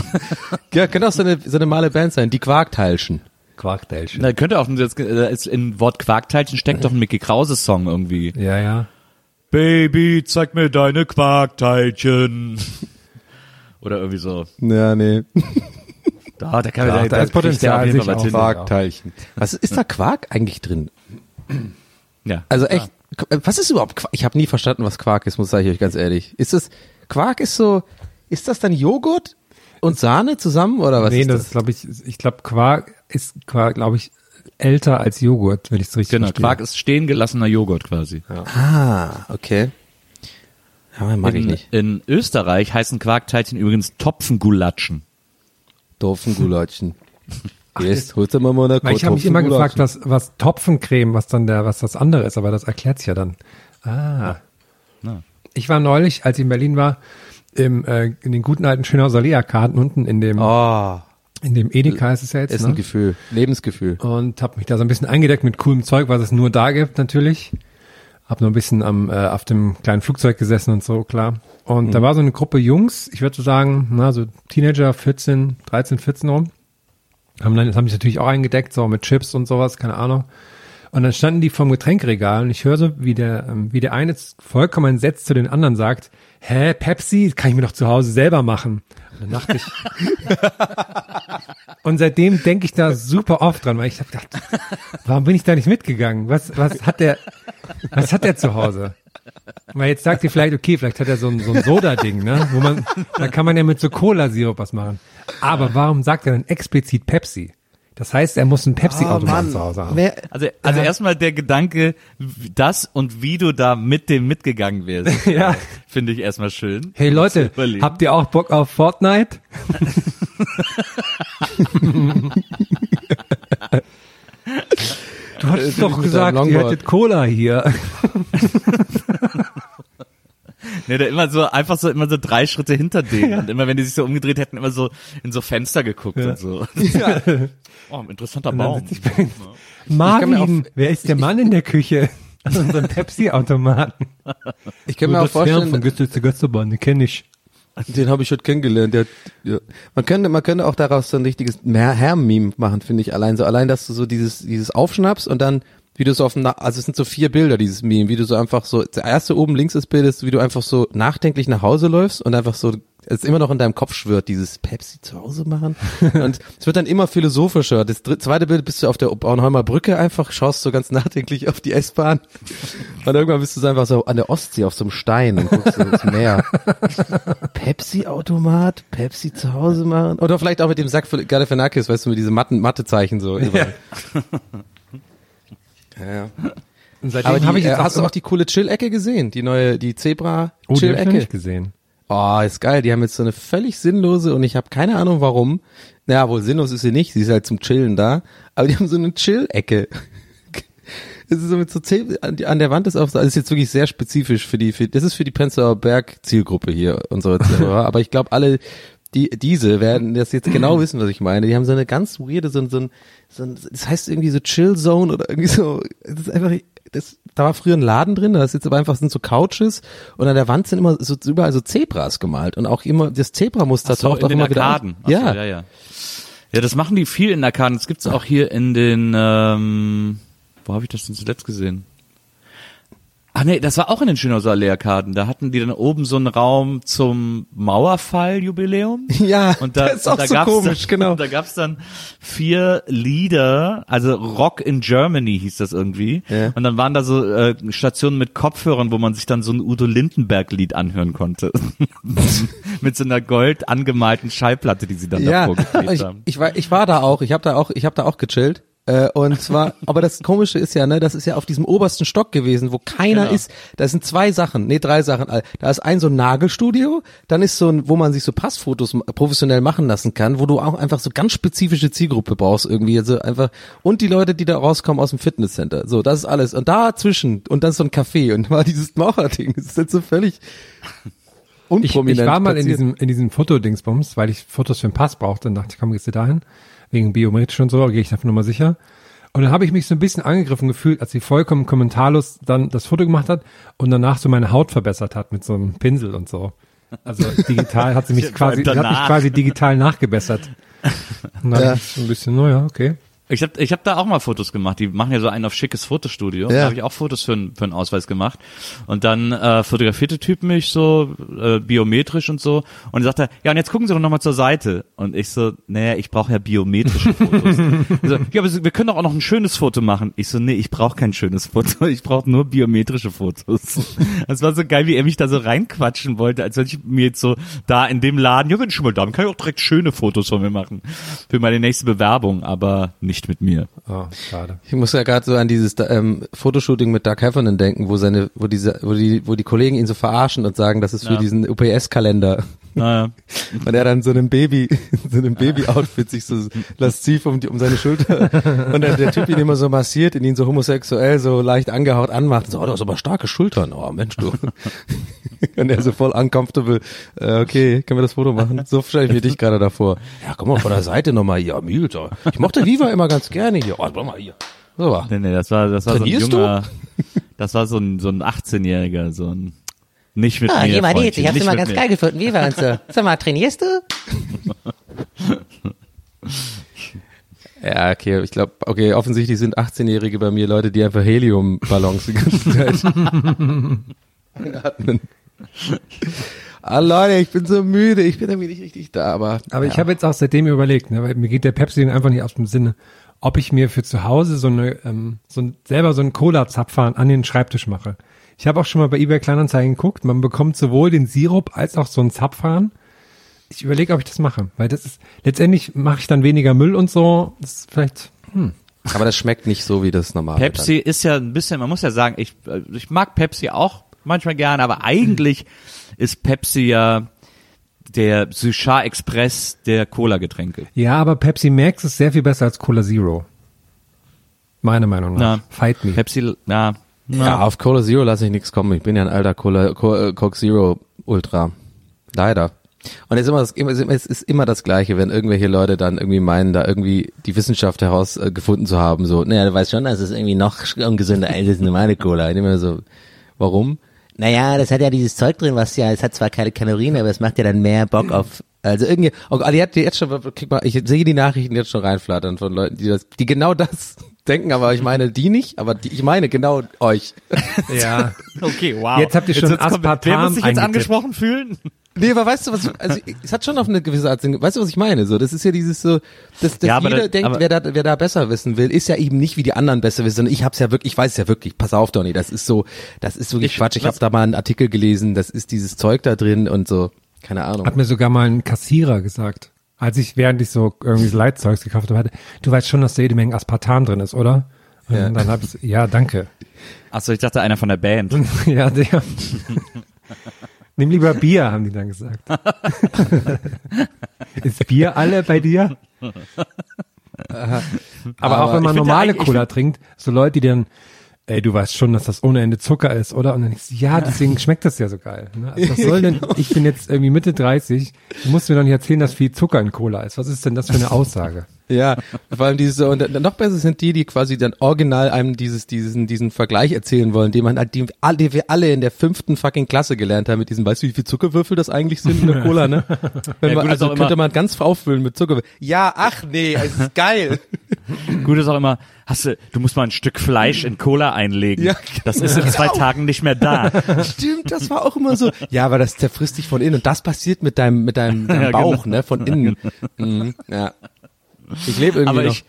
ja, könnte auch so eine, so eine normale Band sein, die Quarkteilchen. Quarkteilchen. Na, könnte auch, jetzt, äh, ist in Wort Quarkteilchen steckt doch ein Mickey Krause Song irgendwie. Ja, ja. Baby, zeig mir deine Quarkteilchen. Oder irgendwie so. Ja, nee. Da, da kann Ja, man da ist Potenzial sich auch. Quarkteilchen. Was ist da Quark eigentlich drin? Ja. Also echt, was ist überhaupt Quark? Ich habe nie verstanden, was Quark ist, muss ich euch ganz ehrlich. Ist das Quark ist so, ist das dann Joghurt und Sahne zusammen oder was nee, ist das das? ist, glaube ich, ich glaube, Quark ist, Quark, glaube ich, älter als Joghurt, wenn ich es richtig Genau, verstehe. Quark ist stehen gelassener Joghurt quasi. Ah, okay. Ja, mag ich In, nicht. in Österreich heißen Quarkteilchen übrigens Topfengulatschen. Doofen Gulatschen. Jetzt holst du mal mal eine Weil ich habe mich immer gefragt, Topfengulatschen. was, was Topfencreme, was dann der, was das andere ist, aber das erklärt's ja dann. Ah. Ja. Ich war neulich, als ich in Berlin war, im, äh, in den guten alten Schönhauser Lea-Karten unten in dem, Oh, in dem Edeka ist es ja jetzt, ist ne? ein Gefühl, Lebensgefühl. und habe mich da so ein bisschen eingedeckt mit coolem Zeug, was es nur da gibt natürlich. Hab noch ein bisschen am äh, auf dem kleinen Flugzeug gesessen und so, klar. Und da war so eine Gruppe Jungs, ich würde so sagen, na, so Teenager, 14, 13, 14 rum. Haben dann, das haben sich natürlich auch eingedeckt, so mit Chips und sowas, keine Ahnung. Und dann standen die vom Getränkeregal und ich höre so, wie der, ähm, wie der eine vollkommen entsetzt zu den anderen sagt, hä, Pepsi, kann ich mir doch zu Hause selber machen. Und dann dachte ich, und seitdem denke ich da super oft dran, weil ich habe gedacht, warum bin ich da nicht mitgegangen? Was, was hat der, was hat der zu Hause? Weil jetzt sagt ihr vielleicht, okay, vielleicht hat er so ein, so ein Soda-Ding, ne? Wo man, da kann man ja mit so Cola-Sirup was machen. Aber warum sagt er dann explizit Pepsi? Das heißt, er muss einen Pepsi-Automaten zu Hause haben. Wer, Also, also erstmal der Gedanke, das und wie du da mit dem mitgegangen wärst, Ja. finde ich erstmal schön. Hey Leute, habt ihr auch Bock auf Fortnite? du hast doch mit gesagt, ihr hättet Cola hier. Nee, der immer so, einfach so, immer so drei Schritte hinter denen. Und immer, wenn die sich so umgedreht hätten, immer so in so Fenster geguckt und so. Oh, interessanter Baum. ich Marvin, mir wer ist der Mann in der Küche? An unserem Pepsi-Automaten. ich kann mir auch Das Fern vorstellen, von Güssel zu Götzeborn, den kenne ich. Den habe ich heute kennengelernt. Der, ja. Man könnte, man könnte auch daraus so ein richtiges Herm-Meme machen, finde ich. Allein so, allein, dass du so dieses, dieses aufschnappst und dann, wie du so auf dem, Na- also es sind so vier Bilder, dieses Meme, wie du so einfach so, das erste oben links das Bild ist, wie du einfach so nachdenklich nach Hause läufst und einfach so, es immer noch in deinem Kopf schwirrt, dieses Pepsi zu Hause machen. und es wird dann immer philosophischer. Das dritte, zweite Bild bist du auf der Bornholmer Brücke einfach, schaust so ganz nachdenklich auf die S-Bahn. Und irgendwann bist du so einfach so an der Ostsee auf so einem Stein und guckst so ins Meer. Pepsi-Automat, Pepsi zu Hause machen. Oder vielleicht auch mit dem Sack für Galifianakis, weißt du, mit diesen Matten, Mathezeichen so. überall. Ja. ja. Und seitdem habe ich äh, jetzt hast du auch die coole Chill-Ecke gesehen? Die neue, die oh, die hab ich noch Zebra-Chill-Ecke? nicht gesehen. Oh, ist geil. Die haben jetzt so eine völlig sinnlose und ich habe keine Ahnung warum. Naja, wohl sinnlos ist sie nicht. Sie ist halt zum Chillen da. Aber die haben so eine Chill-Ecke. Es ist so mit so zehn, an, der Wand ist auch so, also das ist jetzt wirklich sehr spezifisch für die, für, das ist für die Prenzlauer Berg Zielgruppe hier, unsere Zuhörer. Aber ich glaube, alle, die, diese werden das jetzt genau wissen, was ich meine. Die haben so eine ganz weirde, so, ein- so ein, so ein, das heißt irgendwie so Chill Zone oder irgendwie so, das ist einfach, das, da war früher ein Laden drin, da ist jetzt aber einfach, sind so Couches und an der Wand sind immer so, überall so Zebras gemalt und auch immer, das Zebramuster so, taucht in auch den immer wieder Arkaden. auf. Ach so, Ja. ja, ja. Ja, das machen die viel in Arkaden. Das gibt's auch hier in den, ähm, wo habe ich das denn zuletzt gesehen? Ah nee, das war auch in den Schönhauser Allee-Arkaden. Da hatten die dann oben so einen Raum zum Mauerfall-Jubiläum. Ja, und da, das ist auch da so komisch, dann, genau. Da gab's dann vier Lieder, also Rock in Germany hieß das irgendwie. Ja. Und dann waren da so äh, Stationen mit Kopfhörern, wo man sich dann so ein Udo Lindenberg-Lied anhören konnte. mit so einer gold angemalten Schallplatte, die sie dann Ja, davor geklebt ich, haben. ich war, ich war da auch, ich habe da auch, ich habe da auch gechillt. Äh, und zwar, aber das Komische ist ja, ne, das ist ja auf diesem obersten Stock gewesen, wo keiner Genau. ist. Da sind zwei Sachen, nee, drei Sachen. Da ist ein so ein Nagelstudio, dann ist so ein, wo man sich so Passfotos professionell machen lassen kann, wo du auch einfach so ganz spezifische Zielgruppe brauchst irgendwie, also einfach und die Leute, die da rauskommen aus dem Fitnesscenter. So, das ist alles. Und dazwischen und dann so ein Café und war dieses Mauerding. Das ist jetzt so völlig Ich, unprominent. ich war mal in platziert. diesem, in diesem Fotodingsbums, weil ich Fotos für den Pass brauchte und dachte, komm, gehst du dahin? Wegen biometrisch und so, gehe ich dafür nochmal sicher. Und dann habe ich mich so ein bisschen angegriffen gefühlt, als sie vollkommen kommentarlos dann das Foto gemacht hat und danach so meine Haut verbessert hat mit so einem Pinsel und so. Also digital hat sie mich quasi, hat mich quasi digital nachgebessert. Und dann Ja. ja. so ein bisschen, naja, okay. Ich habe ich hab da auch mal Fotos gemacht. Die machen ja so einen auf schickes Fotostudio. Ja. Da habe ich auch Fotos für, für einen Ausweis gemacht. Und dann äh, fotografierte Typ mich so äh, biometrisch und so. Und er sagte, ja, und jetzt gucken Sie doch nochmal zur Seite. Und ich so, naja, ich brauche ja biometrische Fotos. So, ja, aber wir können doch auch noch ein schönes Foto machen. Ich so, nee, ich brauche kein schönes Foto. Ich brauche nur biometrische Fotos. Das war so geil, wie er mich da so reinquatschen wollte, als wenn ich mir jetzt so da in dem Laden, ja, wenn ich schon mal da bin, kann ich auch direkt schöne Fotos von mir machen. Für meine nächste Bewerbung, aber nicht mit mir. Oh, schade. Ich muss ja gerade so an dieses ähm, Fotoshooting mit Doug Heffernan denken, wo seine, wo diese, wo die, wo die Kollegen ihn so verarschen und sagen, das ist für Ja. diesen UPS-Kalender. Naja. Und er dann so einem Baby, so einem Baby-Outfit sich so lasziv um, die, um seine Schulter und der, der Typ ihn immer so massiert und ihn so homosexuell so leicht angehaucht anmacht. Und so, oh, du hast aber starke Schultern. Oh, Mensch, du. und er so voll uncomfortable. Äh, okay, können wir das Foto machen? So stelle ich mir dich gerade davor. Ja, komm mal von der Seite nochmal hier. Milter. Ich mochte Viva immer ganz gerne hier. Oh, komm mal hier. So. Nee, nee, das war, das war so ein Trainierst du? junger, das war so ein, so ein 18-Jähriger, so ein, nicht mit Ah, mir. hier mal Freundchen, ich hab's immer ganz mir. geil gefunden. Wie war uns so? Sag mal, trainierst du? Ja, okay, ich glaube, okay, offensichtlich sind 18-Jährige bei mir Leute, die einfach Heliumballons die ganze Zeit einatmen. Ah, Leute, ich bin so müde, ich bin irgendwie nicht richtig da, aber. Aber ja. ich habe jetzt auch seitdem überlegt, ne, weil mir geht der Pepsi einfach nicht aus dem Sinne, ob ich mir für zu Hause so eine, ähm, so ein, selber so einen Cola-Zapfhahn an den Schreibtisch mache. Ich habe auch schon mal bei eBay Kleinanzeigen geguckt, man bekommt sowohl den Sirup als auch so einen Zapfhahn. Ich überlege, ob ich das mache, weil das ist, letztendlich mache ich dann weniger Müll und so, das ist vielleicht, hm. Aber das schmeckt nicht so wie das normale. Pepsi ist ja ein bisschen, man muss ja sagen, ich, äh, ich mag Pepsi auch manchmal gerne, aber eigentlich ist Pepsi ja der Suchar Express der Cola-Getränke. Ja, aber Pepsi Max ist sehr viel besser als Cola Zero. Meiner Meinung nach. Na, Fight me. Pepsi, ja. Ja, auf Cola Zero lasse ich nichts kommen. Ich bin ja ein alter Cola, Co äh, Coke Zero Ultra. Leider. Und es ist immer das, es ist immer das Gleiche, wenn irgendwelche Leute dann irgendwie meinen, da irgendwie die Wissenschaft herausgefunden äh, zu haben, so, naja, du weißt schon, das ist irgendwie noch ungesünder als das normale Cola. Ich immer so, warum? naja, das hat ja dieses Zeug drin, was ja, es hat zwar keine Kalorien, aber es macht ja dann mehr Bock auf, also irgendwie, oh, Ali hat jetzt schon, ich sehe die Nachrichten jetzt schon reinflattern von Leuten, die das, die genau das denken, aber ich meine die nicht, aber die, ich meine genau euch. Ja. Okay, wow. Jetzt habt ihr schon kommt- Aspartam Wer muss sich jetzt angesprochen fühlen? Nee, aber weißt du was, also es hat schon auf eine gewisse Art Sinn, weißt du was ich meine, so, das ist ja dieses so, dass, dass Ja, jeder da- denkt, wer da, wer da besser wissen will, ist ja eben nicht wie die anderen besser wissen, sondern ich hab's ja wirklich, ich weiß es ja wirklich, pass auf Donny, das ist so, das ist wirklich Ich- Quatsch, ich habe da mal einen Artikel gelesen, das ist dieses Zeug da drin und so, keine Ahnung. Hat mir sogar mal ein Kassierer gesagt, als ich, während ich so irgendwie so Leitzeugs gekauft habe, hatte, du weißt schon, dass da jede Menge Aspartam drin ist, oder? Und Ja. dann hab ich, ja, danke. Achso, ich dachte einer von der Band. ja, der. Nimm lieber Bier, haben die dann gesagt. ist Bier alle bei dir? Aber, Aber auch wenn man normale Cola trinkt, so Leute, die dann, ey, du weißt schon, dass das ohne Ende Zucker ist, oder? Und dann denkst du, ja, deswegen schmeckt das ja so geil. Ne? Also was soll denn, ich bin jetzt irgendwie Mitte 30, du musst mir doch nicht erzählen, dass viel Zucker in Cola ist. Was ist denn das für eine Aussage? Ja, vor allem diese und noch besser sind die, die quasi dann original einem dieses diesen diesen Vergleich erzählen wollen, den man halt die, die wir alle in der fünften fucking Klasse gelernt haben mit diesem, weißt du, wie viel Zuckerwürfel das eigentlich sind in der Cola, ne? Wenn Ja, man, also könnte immer- man ganz auffüllen mit Zuckerwürfel. Ja, ach nee, es ist geil. Gut ist auch immer, hast du, du musst mal ein Stück Fleisch in Cola einlegen. Ja, das ist in zwei Tagen nicht mehr da. Stimmt, das war auch immer so. Ja, aber das zerfrisst dich von innen und das passiert mit deinem mit deinem, deinem Ja, Bauch, genau. ne, von innen. Mhm, ja. Ich lebe irgendwie Aber noch. ich,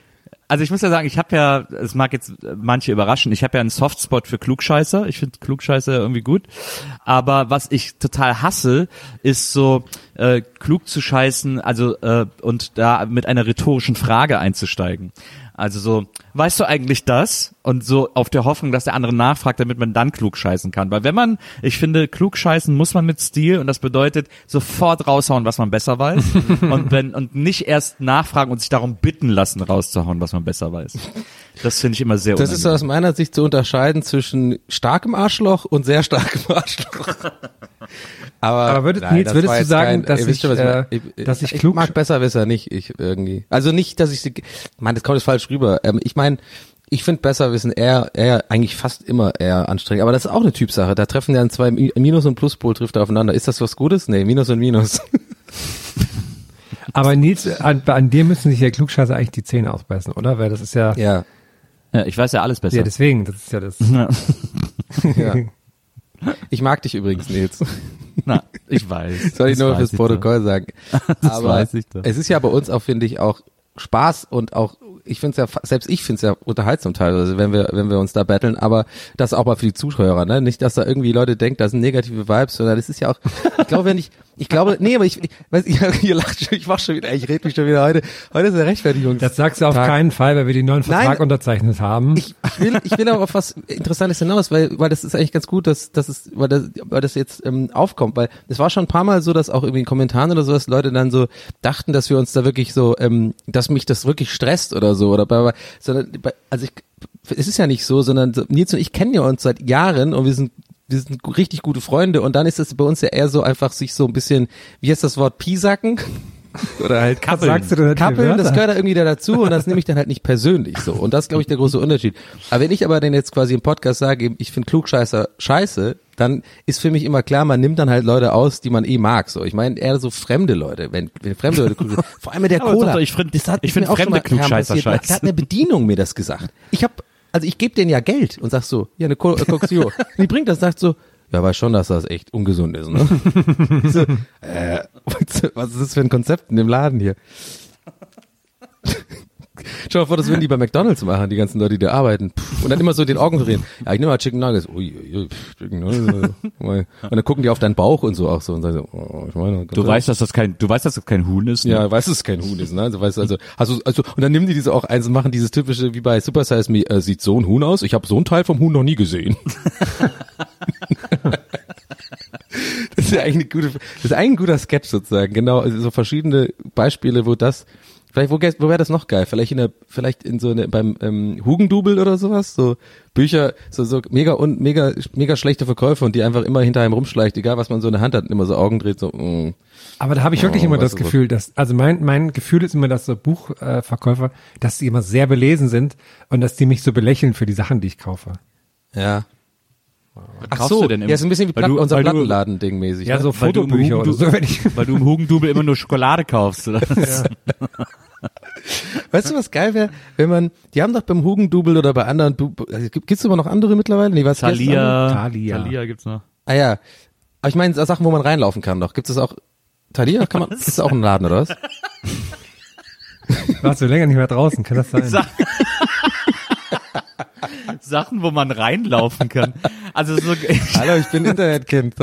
also ich muss ja sagen, ich habe ja, es mag jetzt manche überraschen, ich habe ja einen Softspot für Klugscheißer. Ich finde Klugscheißer irgendwie gut. Aber was ich total hasse, ist so äh, klug zu scheißen, also äh, und da mit einer rhetorischen Frage einzusteigen. Also so, weißt du eigentlich das? Und so auf der Hoffnung, dass der andere nachfragt, damit man dann klug scheißen kann. Weil wenn man, ich finde, klug scheißen muss man mit Stil und das bedeutet sofort raushauen, was man besser weiß. und wenn, und nicht erst nachfragen und sich darum bitten lassen, rauszuhauen, was man besser weiß. Das finde ich immer sehr Das ist unangenehm. aus meiner Sicht zu unterscheiden zwischen starkem Arschloch und sehr starkem Arschloch. Aber, Aber würdest- nein, Nils, würdest du sagen, dass ihr wisst ich, schon, äh, ich, dass ich ich klug- mag Besserwisser nicht, ich irgendwie. Also nicht, dass ich, sie- Mann, das kommt jetzt falsch rüber. Ähm, ich meine, ich finde Besserwissen eher, eher, eigentlich fast immer eher anstrengend. Aber das ist auch eine Typsache. Da treffen dann zwei Mi- Minus- und Pluspol trifft aufeinander. Ist das was Gutes? Nee, Minus und Minus. Aber Nils, an, an dir müssen sich ja Klugscheißer eigentlich die Zähne ausbeißen, oder? Weil das ist ja, ja. Ja, ich weiß ja alles besser. ja, deswegen, das ist ja das. ja. Ich mag dich übrigens, Nils. Na, ich weiß. Soll ich Das nur fürs Protokoll sagen. Das Aber weiß ich doch. es ist ja bei uns auch, finde ich, auch Spaß und auch, ich finde es ja, selbst ich finde es ja unterhaltsam teilweise, wenn wir, wenn wir uns da battlen, aber das auch mal für die Zuhörer, ne? Nicht, dass da irgendwie Leute denken, das sind negative Vibes, sondern das ist ja auch, ich glaube, wenn ich, ich glaube, nee, aber ich, ich weiß, ich, ihr lacht schon, ich mach schon wieder, ich rede mich schon wieder heute, heute ist der Rechtfertigung. Das sagst du auf keinen Fall, weil wir den neuen Vertrag Nein. unterzeichnet haben. Ich, ich will, ich will aber auf was Interessantes hinaus, weil, weil das ist eigentlich ganz gut, dass, dass es, weil das, weil das jetzt ähm, aufkommt, weil es war schon ein paar Mal so, dass auch irgendwie in Kommentaren oder sowas Leute dann so dachten, dass wir uns da wirklich so, ähm, dass mich das wirklich stresst oder so oder bei, bei sondern bei, also ich, es ist ja nicht so, sondern so, Nils und ich kennen ja uns seit Jahren und wir sind wir sind richtig gute Freunde und dann ist es bei uns ja eher so einfach sich so ein bisschen, wie heißt das Wort, Piesacken? Oder halt Was sagst du denn für Kappeln, das gehört da irgendwie da dazu und das nehme ich dann halt nicht persönlich so. Und das ist, glaube ich, der große Unterschied. Aber wenn ich aber dann jetzt quasi im Podcast sage, ich finde Klugscheißer scheiße, dann ist für mich immer klar, man nimmt dann halt Leute aus, die man eh mag. So, ich meine eher so fremde Leute, wenn, wenn fremde Leute klug Vor allem mit der Cola. doch, ich find- Das hat ich mir find auch schon fremde mal Klugscheißer passiert. scheiße. Da hat eine Bedienung mir das gesagt. Ich habe also ich gebe denen ja Geld und sag so, ja, eine Cola, äh, die bringt das, sagt so, ja, weiß schon, dass das echt ungesund ist, ne? So, äh, was ist das für ein Konzept in dem Laden hier? Schau mal vor, das würden die bei McDonalds machen, die ganzen Leute, die da arbeiten. Und dann immer so den Augen drehen. Ja, ich nehme mal Chicken Nuggets. Ui, ui, Chicken Nuggets. Und dann gucken die auf deinen Bauch und so auch so und sagen so, oh, ich meine, Du weißt, dass das kein, du weißt, dass das kein Huhn ist. Ne? ja, weißt du, dass es kein Huhn ist, ne? Also, weißt also, also, also, und dann nehmen die diese auch eins und machen dieses typische, wie bei Super Size Me, äh, sieht so ein Huhn aus? Ich habe so einen Teil vom Huhn noch nie gesehen. das ist ja eigentlich eine gute, das ist eigentlich ein guter Sketch sozusagen, genau, also so verschiedene Beispiele, wo das, vielleicht, wo, wo wäre das noch geil? Vielleicht in der, vielleicht in so eine, beim, ähm, Hugendubel oder sowas, so Bücher, so, so mega und mega, mega schlechte Verkäufer und die einfach immer hinter einem rumschleicht, egal was man so in der Hand hat, immer so Augen dreht, so, mm. Aber da habe ich wirklich Oh, immer das. Gefühl, dass, also mein, mein Gefühl ist immer, dass so Buchverkäufer, äh, dass die immer sehr belesen sind und dass die mich so belächeln für die Sachen, die ich kaufe. ja. Ach so, du denn im- ja, ist ein bisschen wie Platten, du- unser Plattenladen-Ding mäßig. Ja, ne? so Fotobücher oder so. Wenn ich, Weil du im Hugendubel immer nur Schokolade kaufst, oder? was? Weißt du, was geil wäre, wenn man, die haben doch beim Hugendubel oder bei anderen, also, gibt es immer noch andere mittlerweile? Nee, was? Thalia. Thalia. Thalia gibt's noch. Ah ja, aber ich meine Sachen, wo man reinlaufen kann noch. Gibt es auch, Thalia, kann man, ist das auch ein Laden oder was? warst du länger nicht mehr draußen, kann das sein? Sa- Sachen, wo man reinlaufen kann. Also so, Hallo, ich bin Internetkind.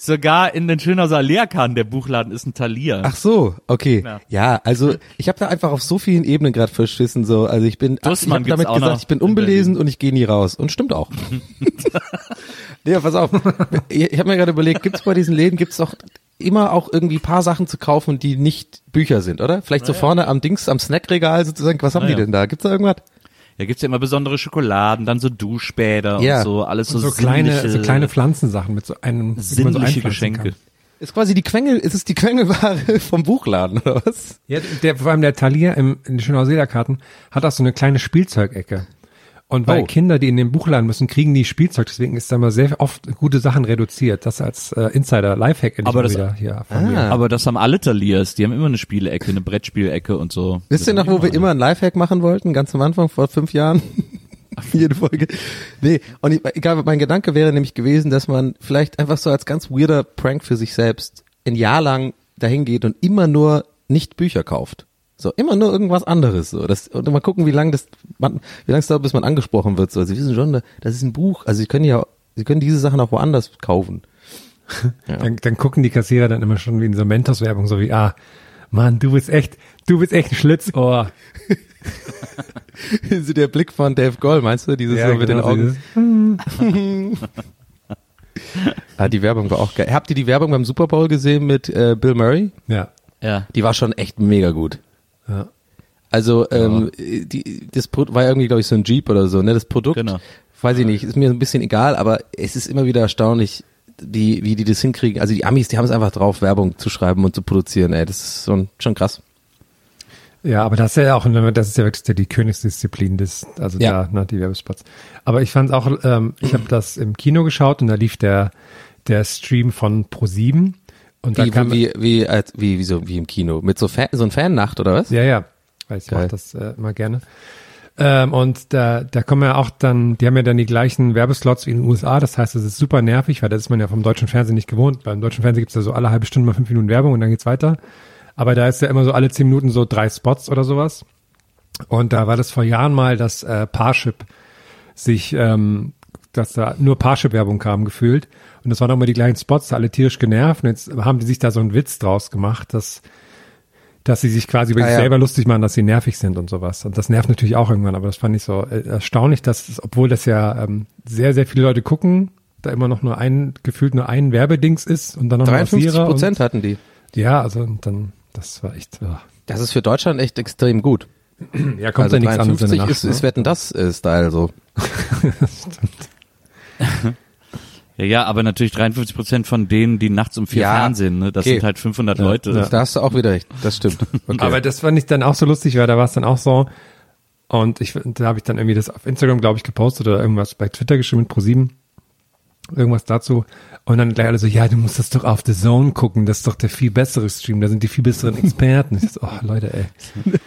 Sogar in den Schönhauser Lehrkahn, der Buchladen, ist ein Thalia. Ach so, okay. Ja. Ja, also ich habe da einfach auf so vielen Ebenen gerade verschissen. So, also ich bin, ach, ich gibt's damit gesagt, ich bin in unbelesen und ich gehe nie raus. Und stimmt auch. nee, pass auf. Ich, habe mir gerade überlegt, gibt's bei diesen Läden gibt's doch immer auch irgendwie paar Sachen zu kaufen, die nicht Bücher sind, oder? Vielleicht so vorne am Dings, am Snackregal sozusagen. Was haben die Naja. denn da? Gibt's da irgendwas? Da gibt's ja immer besondere Schokoladen, dann so Duschbäder Ja. und so, alles so, so kleine, sinnliche, so kleine Pflanzensachen mit so einem, so sinnliche einpflanzen Geschenke. Kann. Ist quasi die Quengel, ist es die Quengelware vom Buchladen, oder was? Ja, der, vor allem der Thalia im, in den Schönhauser Karten hat auch so eine kleine Spielzeugecke. Und weil Oh. Kinder, die in den Buchladen müssen, kriegen die Spielzeug, deswegen ist da mal sehr oft gute Sachen reduziert. Das als äh, Insider Lifehack endlich Aber das- wieder hier von mir. Ah. Aber das haben alle Talias, die haben immer eine Spielecke, eine Brettspielecke und so. Wisst ihr noch, wo wir immer ein Lifehack machen wollten, ganz am Anfang, vor fünf Jahren? Jede Folge. Nee, und ich, egal, mein Gedanke wäre nämlich gewesen, dass man vielleicht einfach so als ganz weirder Prank für sich selbst ein Jahr lang dahin geht und immer nur nicht Bücher kauft. So, immer nur irgendwas anderes, so. Das, und mal gucken, wie lange das, man, wie lange es dauert, bis man angesprochen wird, so. Sie wissen schon, das ist ein Buch, also Sie können ja, Sie können diese Sachen auch woanders kaufen. Dann, dann gucken die Kassierer dann immer schon wie in so Mentos-Werbung, so wie, ah, Mann, du bist echt, du bist echt ein Schlitzohr. so der Blick von Dave Goll, meinst du? Dieses so mit den genau, Augen. dieses- Ah, die Werbung war auch geil. Habt ihr die Werbung beim Super Bowl gesehen mit äh, Bill Murray? Ja. Ja. Die war schon echt mega gut. Ja. Also ähm, die, das war irgendwie, glaube ich, so ein Jeep oder so. Ne, das Produkt, Genau. weiß ich nicht, ist mir ein bisschen egal, aber es ist immer wieder erstaunlich, die, wie die das hinkriegen. Also die Amis, die haben es einfach drauf, Werbung zu schreiben und zu produzieren. Ey, das ist schon, schon krass. Ja, aber das ist ja auch, das ist ja wirklich die Königsdisziplin des, also Ja. da, ne, die Werbespots. Aber ich fand auch, ähm, ich habe das im Kino geschaut und da lief der, der Stream von Pro7 und Wie, kam, wie, wie, als, wie, wie, so, wie im Kino. Mit so, Fan, so ein Fannacht oder was? ja, ja, ich Geil. mach das äh, immer gerne. Ähm, und da, da kommen ja auch dann, die haben ja dann die gleichen Werbeslots wie in den USA. Das heißt, es ist super nervig, weil das ist man ja vom deutschen Fernsehen nicht gewohnt. Beim deutschen Fernsehen gibt's ja so alle halbe Stunde mal fünf Minuten Werbung und dann geht's weiter. Aber da ist ja immer so alle zehn Minuten so drei Spots oder sowas. Und da war das vor Jahren mal, dass äh, Parship sich, ähm, dass da nur Parship-Werbung kam, gefühlt. Und das waren auch immer die gleichen Spots, alle tierisch genervt. Und jetzt haben die sich da so einen Witz draus gemacht, dass dass sie sich quasi über Ah, sich ja. selber lustig machen, dass sie nervig sind und sowas. Und das nervt natürlich auch irgendwann, aber das fand ich so äh, erstaunlich, dass obwohl das ja ähm, sehr, sehr viele Leute gucken, da immer noch nur ein, gefühlt nur ein Werbedings ist und dann noch 53 Rasierer Prozent hatten die. Ja, also dann, das war echt, ja, Das ist für Deutschland echt extrem gut. ja kommt also ja nichts anderes in 53 der Nacht, ist, ist Wetten das Style so. Ja, ja, aber natürlich 53 Prozent von denen, die nachts um vier Ja, Fernsehen, ne? Das okay. sind halt 500 Leute. Da hast du auch wieder recht. Das stimmt. Okay. Aber das fand ich dann auch so lustig, weil da war es dann auch so. Und ich, da habe ich dann irgendwie das auf Instagram, glaube ich, gepostet oder irgendwas bei Twitter geschrieben mit Pro7. Irgendwas dazu. Und dann gleich alle so, ja, du musst das doch auf The Zone gucken, das ist doch der viel bessere Stream, da sind die viel besseren Experten. Ich so, oh, Leute, ey.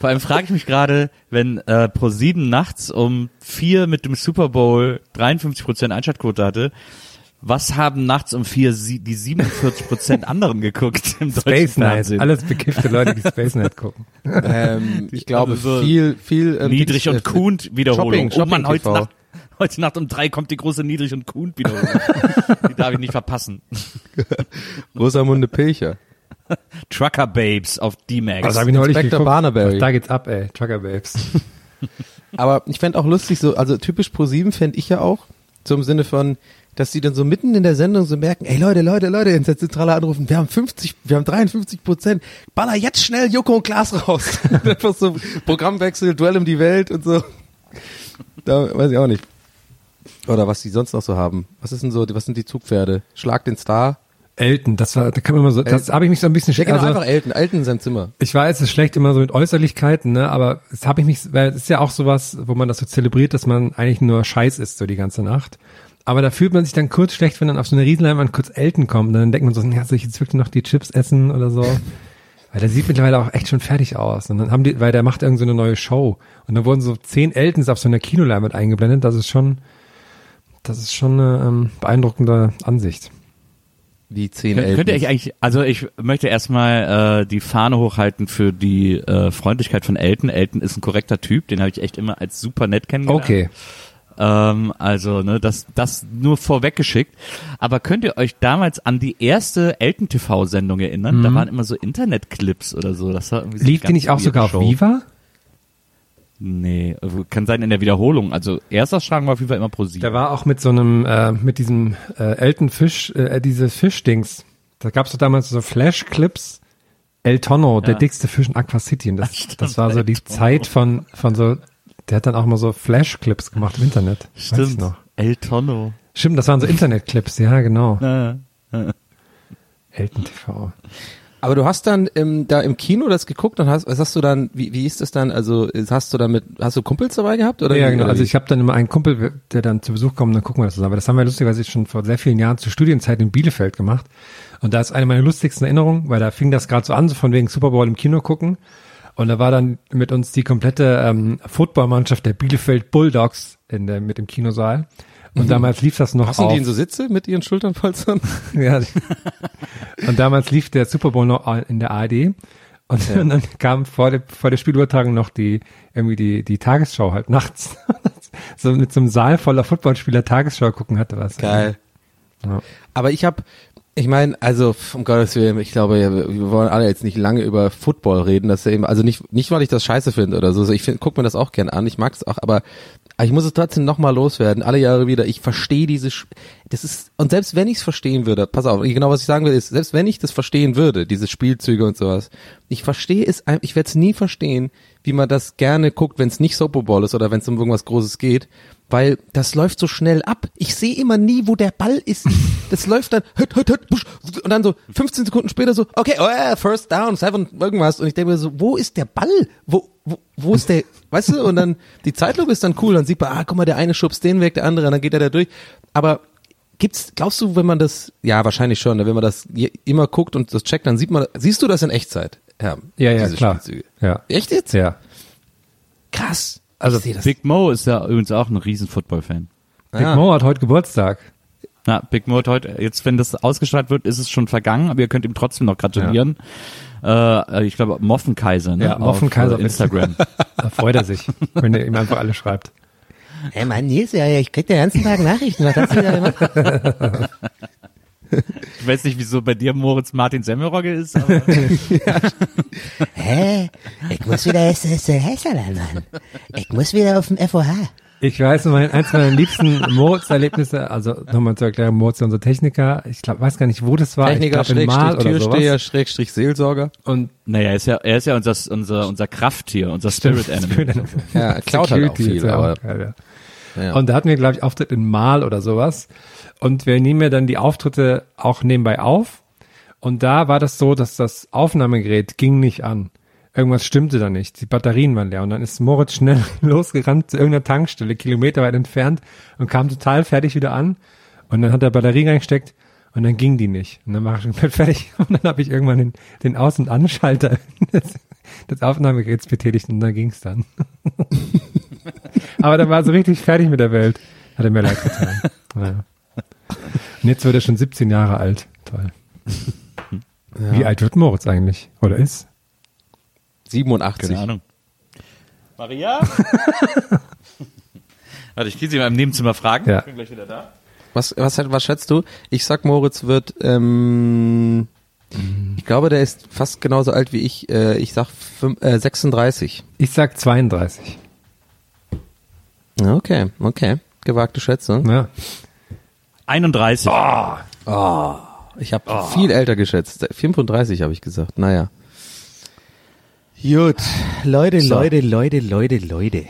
Vor allem frage ich mich gerade, wenn äh, Pro7 nachts um vier mit dem Super Bowl 53 Prozent Einschaltquote hatte, was haben nachts um vier sie, die 47 Prozent anderen geguckt im deutschen Space Night, Fernsehen? alles bekiffte Leute, die Space Night gucken. ähm, ich glaube also so viel, viel ähm, Niedrig und äh, Kuhn Wiederholung. Shopping, oh Mann, Shopping heute TV. Nacht, heute Nacht um drei kommt die große Niedrig und Kuhn Wiederholung. die darf ich nicht verpassen. Rosamunde Pilcher. Trucker Babes auf D-Max. Das habe ich neulich Inspector geguckt. Barnaby. Da geht's ab, ey. Trucker Babes. Aber ich fände auch lustig, so, also typisch Pro 7 fände ich ja auch, so im Sinne von, dass die dann so mitten in der Sendung so merken, ey Leute, Leute, Leute, in der Zentrale anrufen, wir haben 50, wir haben 53 Prozent, baller jetzt schnell Joko und Klaas raus. Einfach so Programmwechsel, Duell um die Welt und so. Da weiß ich auch nicht. Oder was die sonst noch so haben. Was ist denn so, was sind die Zugpferde? Schlag den Star. Elton, das war, da kann man immer so, das habe ich mich so ein bisschen, Ja, genau, also- einfach Elton. Elton in seinem Zimmer. Ich weiß, es ist schlecht immer so mit Äußerlichkeiten, ne, aber es habe ich mich, weil es ist ja auch sowas, wo man das so zelebriert, dass man eigentlich nur Scheiß isst so die ganze Nacht. Aber da fühlt man sich dann kurz schlecht, wenn dann auf so eine Riesenleinwand kurz Elton kommt. Dann denkt man so, ja, soll ich jetzt wirklich noch die Chips essen oder so? Weil der sieht mittlerweile auch echt schon fertig aus. Und dann haben die, weil der macht irgend so eine neue Show. Und dann wurden so zehn Eltons auf so einer Kinoleinwand eingeblendet. Das ist schon, das ist schon eine ähm, beeindruckende Ansicht. Die zehn Könnt, könnt ihr euch Eltern. eigentlich, also ich möchte erstmal äh, die Fahne hochhalten für die äh, Freundlichkeit von Elton. Elton ist ein korrekter Typ, den habe ich echt immer als super nett kennengelernt. Okay. Ähm, also, ne, das, das nur vorweggeschickt. Aber könnt ihr euch damals an die erste Elton-TV-Sendung erinnern? Da waren immer so Internetclips oder so. Das war irgendwie so Mhm. Lief die nicht auch sogar auf Show. Viva? Nee, also kann sein in der Wiederholung. Also erstausstrahlung war auf jeden Fall immer pro sieben. Der war auch mit so einem, äh, mit diesem äh, Elton Fisch, äh, diese Fischdings. Da gab's doch damals so Flash-Clips. El Tono, der Ja. dickste Fisch in Aqua City. Und das, Stimmt, das war so die. Zeit von, von so, der hat dann auch mal so Flash-Clips gemacht im Internet. Stimmt. noch. El Tono. Stimmt, das waren so Internet-Clips, ja, genau. Elton TV. Aber du hast dann ähm, da im Kino das geguckt und hast, was hast du dann, wie, wie ist das dann? Also hast du damit, hast du Kumpels dabei gehabt oder? ja, genau. oder Also ich habe dann immer einen Kumpel, der dann zu Besuch kommt, und dann gucken wir das zusammen. Aber das haben wir lustigerweise schon vor sehr vielen Jahren zur Studienzeit in Bielefeld gemacht. Und da ist eine meiner lustigsten Erinnerungen, weil da fing das gerade so an, so von wegen Super Bowl im Kino gucken. Und da war dann mit uns die komplette ähm, Footballmannschaft der Bielefeld Bulldogs in der, mit dem Kinosaal. Und damals lief das noch Passen auf. die in so Sitze mit ihren Schulternpolstern? Ja. Und damals lief der Super Bowl noch in der ARD. Und dann kam vor der, vor der Spielübertragung noch die, irgendwie die, die Tagesschau halt nachts. so mit so einem Saal voller Footballspieler Tagesschau gucken hatte was. Geil. Ja. Aber ich habe, ich meine, also um Gottes Willen, ich glaube, ja, wir wollen alle jetzt nicht lange über Football reden, dass er eben, also nicht, nicht weil ich das scheiße finde oder so, so ich find, guck mir das auch gern an, ich mag es auch, aber ich muss es trotzdem nochmal loswerden, alle Jahre wieder, ich verstehe diese, Sch- das ist, und selbst wenn ich es verstehen würde, pass auf, genau was ich sagen will ist, selbst wenn ich das verstehen würde, diese Spielzüge und sowas, ich verstehe es, ich werde es nie verstehen, wie man das gerne guckt, wenn es nicht Super Bowl ist oder wenn es um irgendwas Großes geht, weil das läuft so schnell ab. Ich sehe immer nie, wo der Ball ist. Das läuft dann hüt, hüt, hüt, und dann so 15 Sekunden später so, okay, oh yeah, first down, seven, irgendwas. Und ich denke mir so, wo ist der Ball? Wo, wo, wo ist der, weißt du? Und dann die Zeitlupe ist dann cool, dann sieht man, ah, guck mal, der eine schubst den weg, der andere, und dann geht er da durch. Aber gibt's, glaubst du, wenn man das, ja, wahrscheinlich schon, ne, wenn man das immer guckt und das checkt, dann sieht man, siehst du das in Echtzeit? Ja, Ja, ja, diese klar. Spielzüge. Ja. Echt jetzt? Ja. Krass. Also das. Big Mo ist ja übrigens auch ein riesen Football-Fan. Big Ah. Mo hat heute Geburtstag. Na, Big Mo hat heute, jetzt wenn das ausgestrahlt wird, ist es schon vergangen, aber ihr könnt ihm trotzdem noch gratulieren. Äh, ich glaube Moffenkaiser, ne? Ja, Moffenkaiser Auf äh, Instagram. Da freut er sich, wenn er ihm einfach alle schreibt. Hey Mann, Nils, ja, ja, ich krieg den ganzen Tag Nachrichten. Was hast du da gemacht? ich weiß nicht, wieso bei dir Moritz Martin Semmelrogge ist, aber Hä? Ich muss wieder Hässerland, Mann. Ich muss wieder auf dem FOH. Ich weiß, mein, eins meiner liebsten Moritz-Erlebnisse, also nochmal zur Erklärung, Moritz ist unser Techniker. Ich glaube, weiß gar nicht, wo das war. Techniker, ich glaub, in Mal oder Türsteher, sowas. Schrägstrich, Seelsorger. Und naja, er ist ja, er ist ja unser, unser, unser Krafttier, unser Spirit Animal. Ja, klaut halt auch viel, aber ja. Ja. Und da hatten wir, glaube ich, Auftritt in Mal oder sowas. Und wir nehmen ja dann die Auftritte auch nebenbei auf. Und da war das so, dass das Aufnahmegerät ging nicht an. Irgendwas stimmte da nicht. Die Batterien waren leer. Und dann ist Moritz schnell losgerannt zu irgendeiner Tankstelle, kilometerweit entfernt, und kam total fertig wieder an. Und dann hat er Batterien reingesteckt und dann ging die nicht. Und dann war ich komplett fertig. Und dann habe ich irgendwann den, den Aus- und Anschalter des, des Aufnahmegeräts betätigt und dann ging's dann. Aber dann war er so richtig fertig mit der Welt. Hat er mir leid getan. Naja. Und jetzt wird er schon 17 Jahre alt. Toll. Wie alt wird Moritz eigentlich? Oder ist? 87. Keine Ahnung. Maria? Warte, ich gehe sie mal im Nebenzimmer fragen. Ja. Ich bin gleich wieder da. Was, was, was schätzt du? Ich sag, Moritz wird, ähm, ich glaube, der ist fast genauso alt wie ich. Äh, ich sag fünf, äh, 36. Ich sag 32. Okay, okay. Gewagte Schätzung. Ja. 31. Ich habe viel älter geschätzt. 35 habe ich gesagt. Naja. Gut. Leute, So. Leute, Leute, Leute, Leute.